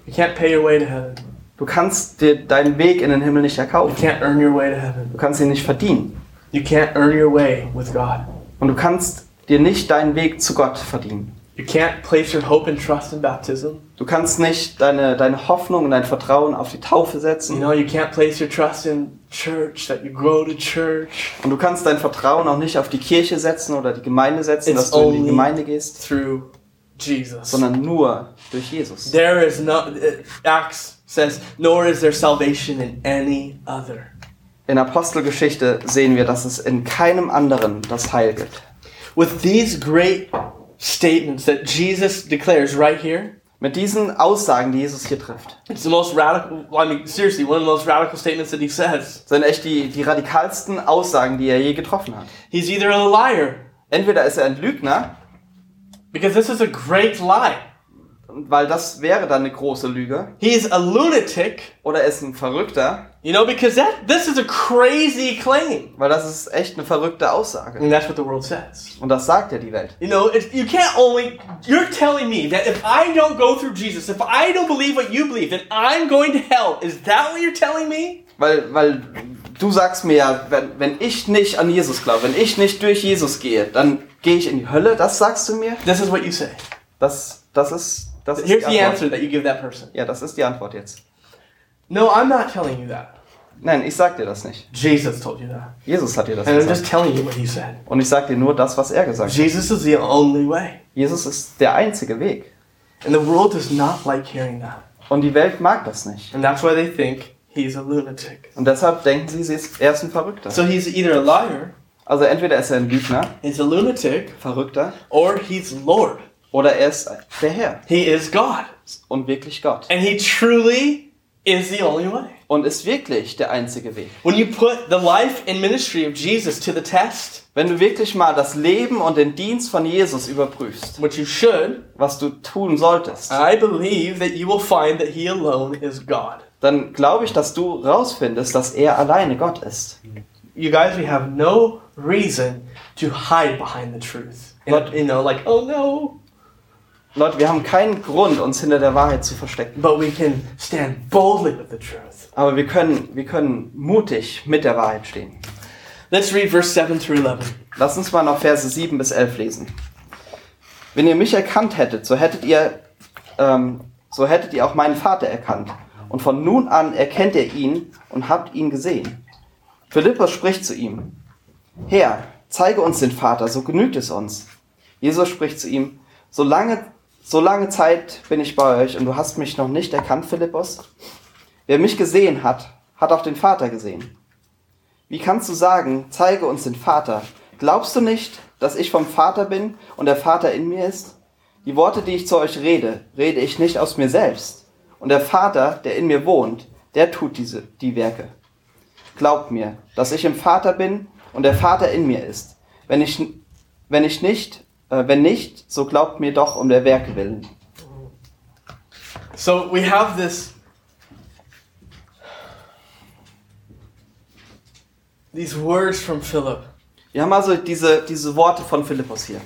You can't pay your way to heaven. Du kannst dir deinen Weg in den Himmel nicht You erkaufen. can't earn your way to heaven. Du kannst ihn nicht verdienen. You can't earn your way with God. Und du kannst dir nicht deinen Weg zu Gott verdienen. You can't place your hope and trust in baptism. Du kannst nicht deine, deine Hoffnung und dein Vertrauen auf die Taufe You setzen. know, you can't place your trust in church, that you grow to church Und du kannst dein Vertrauen auch nicht auf die Kirche setzen oder die Gemeinde setzen, It's dass du in die Gemeinde gehst, through Jesus. sondern nur durch Jesus. There is no, uh, Acts says, nor is there salvation in any other. In Apostelgeschichte sehen wir, dass es in keinem anderen das Heil gibt. With these great statements that Jesus declares right here, Mit diesen Aussagen, die Jesus hier trifft, it's the most radical, I mean, seriously, one of the most radical statements that he says. sind echt die, die radikalsten Aussagen, die er je getroffen hat. He's either a liar, Entweder ist er ein Lügner, because this is a great lie. weil das wäre dann eine große Lüge, He's a lunatic, oder er ist ein Verrückter, you know, because that this is a crazy claim. weil das ist echt eine verrückte Aussage. And that's what the world says. Und das sagt ja die Welt. You know, it's, you can't only, you're telling me that if I don't go through Jesus, if I don't believe what you believe, then I'm going to hell. Is that what you're telling me? Weil, weil du sagst mir ja, wenn, wenn ich nicht an Jesus glaube, wenn ich nicht durch Jesus gehe, dann gehe ich in die Hölle, das sagst du mir? This is what you say. Das, das ist, das ist Here's die the Antwort. answer that you give that person. Ja, das ist die Antwort jetzt. No, I'm not telling you that. Nein, ich sag dir das nicht. Jesus told you that. Jesus hat dir das And I'm gesagt. just telling you what he said. Und ich sag dir nur das, was er gesagt hat. Jesus is the only way. Jesus ist der einzige Weg. And the world does not like hearing that. Und die Welt mag das nicht. And that's why they think he's a lunatic. Und deshalb denken sie, sie ist, er ist ein Verrückter. So he's either a liar, Also entweder ist er ein Lügner, he's a lunatic, Verrückter, or he's Lord. oder er ist der Herr He is God. und wirklich Gott. And he truly is the only way. und ist wirklich der einzige Weg. When you put the life and ministry of Jesus to the test, Wenn du wirklich mal das Leben und den Dienst von Jesus überprüfst, which you should, was du tun solltest, I believe that you will find that He alone is God. dann glaube ich, dass du rausfindest, dass er alleine Gott ist. You guys, we have no reason to hide behind the truth. And, you know, like, oh no. Leute, wir haben keinen Grund, uns hinter der Wahrheit zu verstecken. But we can stand boldly with the truth. Aber wir können, wir können mutig mit der Wahrheit stehen. Let's read verse 7 through 11. Lass uns mal noch Verse 7 bis 11 lesen. Wenn ihr mich erkannt hättet, so hättet ihr, ähm, so hättet ihr auch meinen Vater erkannt. Und von nun an erkennt ihr ihn und habt ihn gesehen. Philippus spricht zu ihm, Herr, zeige uns den Vater, so genügt es uns. Jesus spricht zu ihm, so lange, so lange Zeit bin ich bei euch und du hast mich noch nicht erkannt, Philippus? Wer mich gesehen hat, hat auch den Vater gesehen. Wie kannst du sagen, zeige uns den Vater? Glaubst du nicht, dass ich vom Vater bin und der Vater in mir ist? Die Worte, die ich zu euch rede, rede ich nicht aus mir selbst. Und der Vater, der in mir wohnt, der tut diese, die Werke. Glaubt mir, dass ich im Vater bin und der Vater in mir ist. Wenn ich, wenn ich nicht, äh, wenn nicht, so glaubt mir doch um der Werke willen. So we have this. These words from Philip. Wir haben also diese, diese Worte von Philippus hier.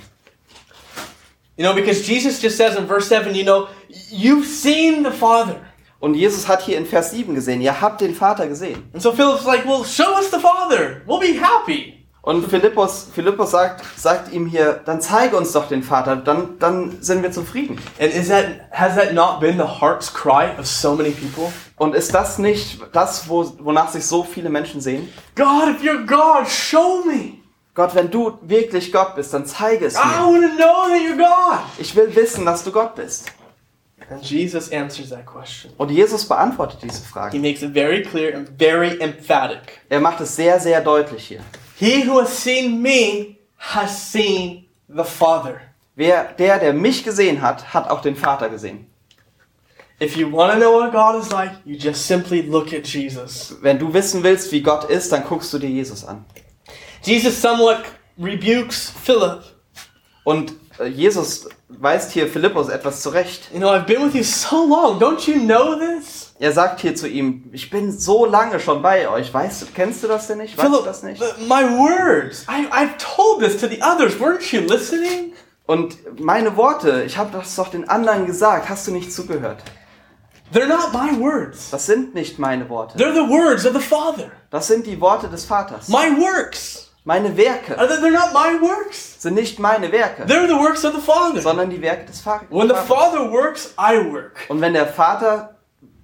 You know, because Jesus just says in verse 7, you know, you've seen the Father. Und Jesus hat hier in Vers 7 gesehen, ihr habt den Vater gesehen. And so Philip's like, well, show us the Father. We'll be happy. Und Philippus, Philippus sagt, sagt ihm hier, dann zeige uns doch den Vater, dann, dann sind wir zufrieden. And is that has that not been the heart's cry of so many people? Und ist das nicht das, wo, wonach sich so viele Menschen sehen? God, if you're God, show me. Gott, wenn du wirklich Gott bist, dann zeige es I mir. want to know that you're God. Ich will wissen, dass du Gott bist. And Jesus answers that question. Und Jesus beantwortet diese He Frage. makes it very clear and very emphatic. Er macht es sehr, sehr deutlich hier. He who has seen me has seen the Father. Wer, der, der mich gesehen hat, hat auch den Vater gesehen. If you want to know what God is like, you just simply look at Jesus. Wenn du wissen willst, wie Gott ist, dann guckst du dir Jesus an. Jesus somewhat rebukes Philip. Und Jesus weist hier Philippus etwas zurecht. You know, I've been with you so long. Don't you know this? Er sagt hier zu ihm, ich bin so lange schon bei euch. Weißt du, kennst du das denn nicht? Weißt du Philip, das nicht? th- my words. I, I've told this to the others. Weren't you listening? Und meine Worte, ich habe das doch den anderen gesagt. Hast du nicht zugehört? They're not my words. Das sind nicht meine Worte. They're the words of the Father. Das sind die Worte des Vaters. My works. Meine Werke Are they- They're not my works. sind nicht meine Werke, They're the works of the Father. sondern die Werke des Vaters. When the Father works, I work. Und wenn der Vater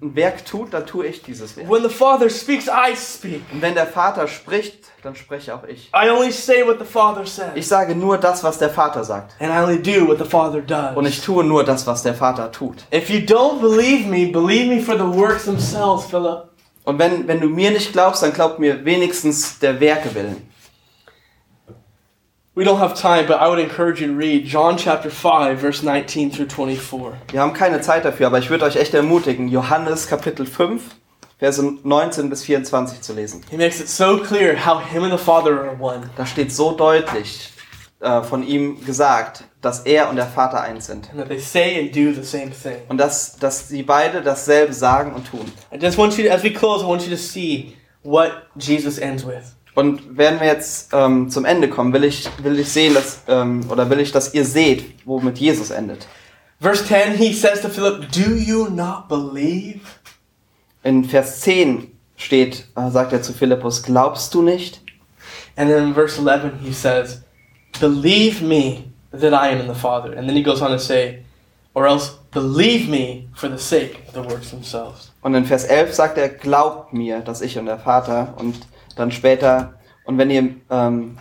ein Werk tut, dann tue ich dieses Werk. When the Father speaks, I speak. Und wenn der Vater spricht, dann spreche auch ich. I only say what the Father Ich sage nur das, was der Vater sagt. And I only do what the Father Und ich tue nur das, was der Vater tut. If you don't believe me, believe me for the works themselves, Philip. Und wenn, wenn du mir nicht glaubst, dann glaub mir wenigstens der Werke willen. We don't have time, but I would encourage you to read John chapter 5, verse 19 through 24. Wir haben keine Zeit dafür, aber ich würde euch echt ermutigen, Johannes Kapitel 5, Verse 19 bis 24 zu lesen. He makes it so clear how him and the Father are one. Da steht so deutlich äh, von ihm gesagt, dass er und der Vater eins sind. And that they say and do the same thing. Und dass, dass sie beide dasselbe sagen und tun. I just want you to, as we close, I want you to see what Jesus ends with. Und werden wir jetzt ähm, zum Ende kommen, will ich, will ich sehen, dass, ähm, oder will ich, dass ihr seht, womit Jesus endet. Verse 10, he says to Philip, Do you not believe? In Vers 10 steht, äh, sagt er zu Philippus, glaubst du nicht? And then in verse 11, he says, Believe me that I am in the Father. And then he goes on to say, Or else believe me for the sake of the works themselves. Und in Vers 11 sagt er, glaubt mir, dass ich und der Vater. Und dann später, und wenn ihr, ähm,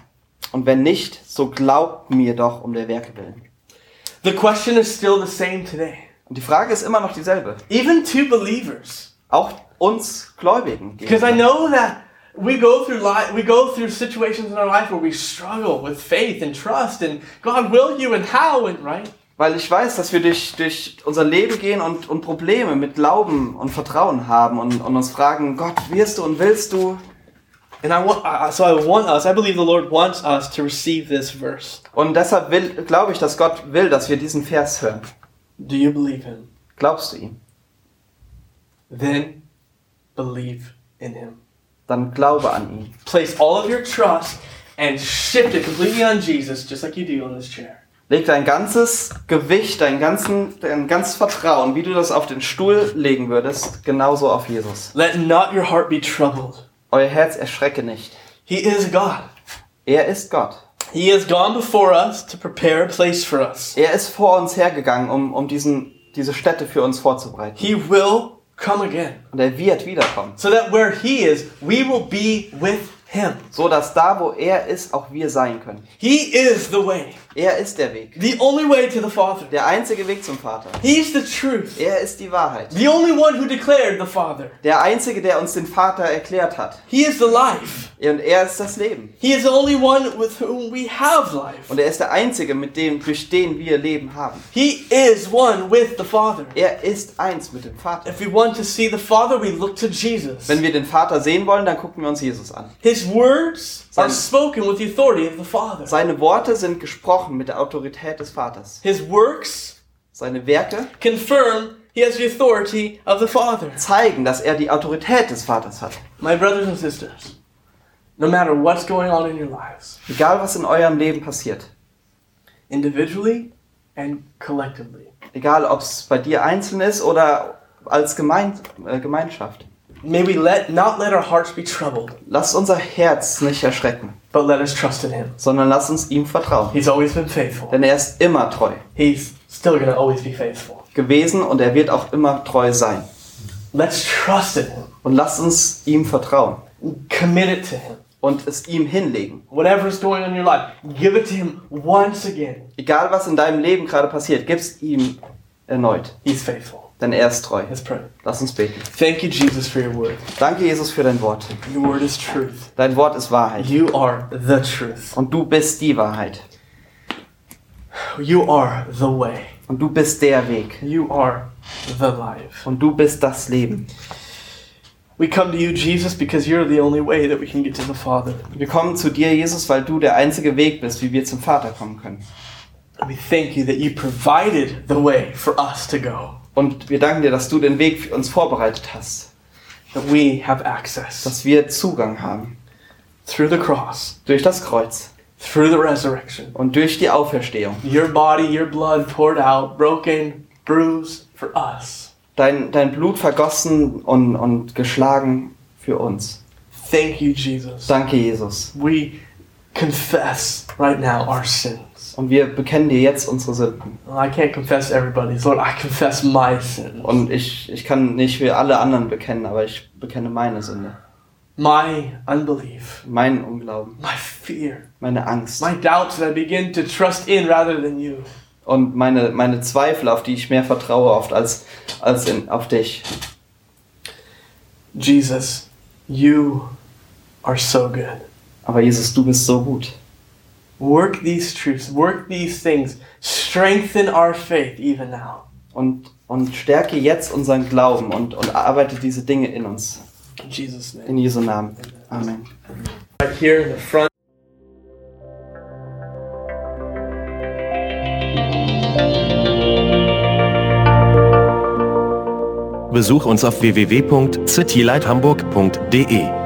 und wenn nicht, so glaubt mir doch um der Werke willen. The question is still the same today. Und die Frage ist immer noch dieselbe. Even to believers. Auch uns Gläubigen. Because I know that we go through life, we go through situations in our life where we struggle with faith and trust and God will you and how and right. Weil ich weiß, dass wir durch, durch unser Leben gehen und, und Probleme mit Glauben und Vertrauen haben und, und uns fragen, Gott, wirst du und willst du? And I want, so I want us, I believe the Lord wants us to receive this verse. Und deshalb will, glaube ich, dass Gott will, dass wir diesen Vers hören. Do you believe Him? Glaubst du ihm? Then believe in Him. Dann glaube an ihn. Place all of your trust and shift it completely on Jesus, just like you do on this chair. Leg dein ganzes Gewicht, dein, ganzen, dein ganzes Vertrauen, wie du das auf den Stuhl legen würdest, genauso auf Jesus. Let not your heart be troubled. Euer Herz erschrecke nicht. He is God. Er ist Gott. He has gone before us to prepare a place for us. Er ist vor uns hergegangen, um, um diesen, diese Stätte für uns vorzubereiten. He will come again. Und er wird wiederkommen. So that where He is, we will be with Him. So dass da, wo er ist, auch wir sein können. He is the way, Er ist der Weg. the only way to the Father. Der einzige Weg zum Vater. He's the truth, Er ist die Wahrheit. the only one who declared the Father. Der einzige, der uns den Vater erklärt hat. He is the life. Und er ist das Leben. He is the only one with whom we have life. Und er ist der einzige, mit dem, durch den wir Leben haben. He is one with the Father. Er ist eins mit dem Vater. If we want to see the Father, we look to Jesus. Wenn wir den Vater sehen wollen, dann gucken wir uns Jesus an. His words are Sein- spoken with the authority of the Father. Seine Worte sind gesprochen mit der Autorität des Vaters. His works Seine Werke confirm he has the authority of the Father. zeigen, dass er die Autorität des Vaters hat. My brothers and sisters, no matter what's going on in your lives, Egal was in eurem Leben passiert. individually and collectively, Egal ob es bei dir einzeln ist oder als Gemein äh, Gemeinschaft. may we let not let our hearts be troubled, Lasst unser Herz nicht erschrecken, but let us trust in him. sondern lasst uns ihm vertrauen. He's always been faithful. Denn er ist immer treu He's still to always be faithful. gewesen und er wird auch immer treu sein. Let's trust in him. Und lasst uns ihm vertrauen Commit it to him. und es ihm hinlegen. Whatever is going on in your life, give it to him once again. Egal was in deinem Leben gerade passiert, gib's ihm erneut, He's faithful. Denn er ist treu. Let's pray. Lass uns beten. Thank you, Jesus, for your word. Danke, Jesus, für dein Wort. Your word is truth. Dein Wort ist Wahrheit. You are the truth. Und du bist die Wahrheit. You are the way. Und du bist der Weg. You are the life. Und du bist das Leben. We come to you, Jesus, because you're the only way that we can get to the Father. Wir kommen zu dir, Jesus, weil du der einzige Weg bist, wie wir zum Vater kommen können. We thank you that you provided the way for us to go, Und wir danken dir, dass du den Weg für uns vorbereitet hast. that we have access Dass wir Zugang haben. through the cross, Durch das Kreuz. through the resurrection. Und durch die Auferstehung. Your body, your blood poured out, broken, bruised for us. Dein, dein Blut vergossen und, und geschlagen für uns. Thank you, Jesus. Danke, Jesus. We confess right now our sins. Und wir bekennen dir jetzt unsere Sünden. I can't confess everybody's. Lord, I confess my sins. Und ich, ich kann nicht für alle anderen bekennen, aber ich bekenne meine Sünde. My unbelief, Meinen Unglauben. my fear, Meine Angst. my doubts that I begin to trust in rather than you. Und meine, meine Zweifel, auf die ich mehr vertraue oft als, als in, auf dich. Jesus, you are so good. Aber Jesus, du bist so gut. Work these truths, work these things, strengthen our faith even now. Und, und stärke jetzt unseren Glauben und, und arbeite diese Dinge in uns. In Jesus' name. In Jesu Namen. Amen. Right here in the front. Besuch uns auf www.citylighthamburg.de.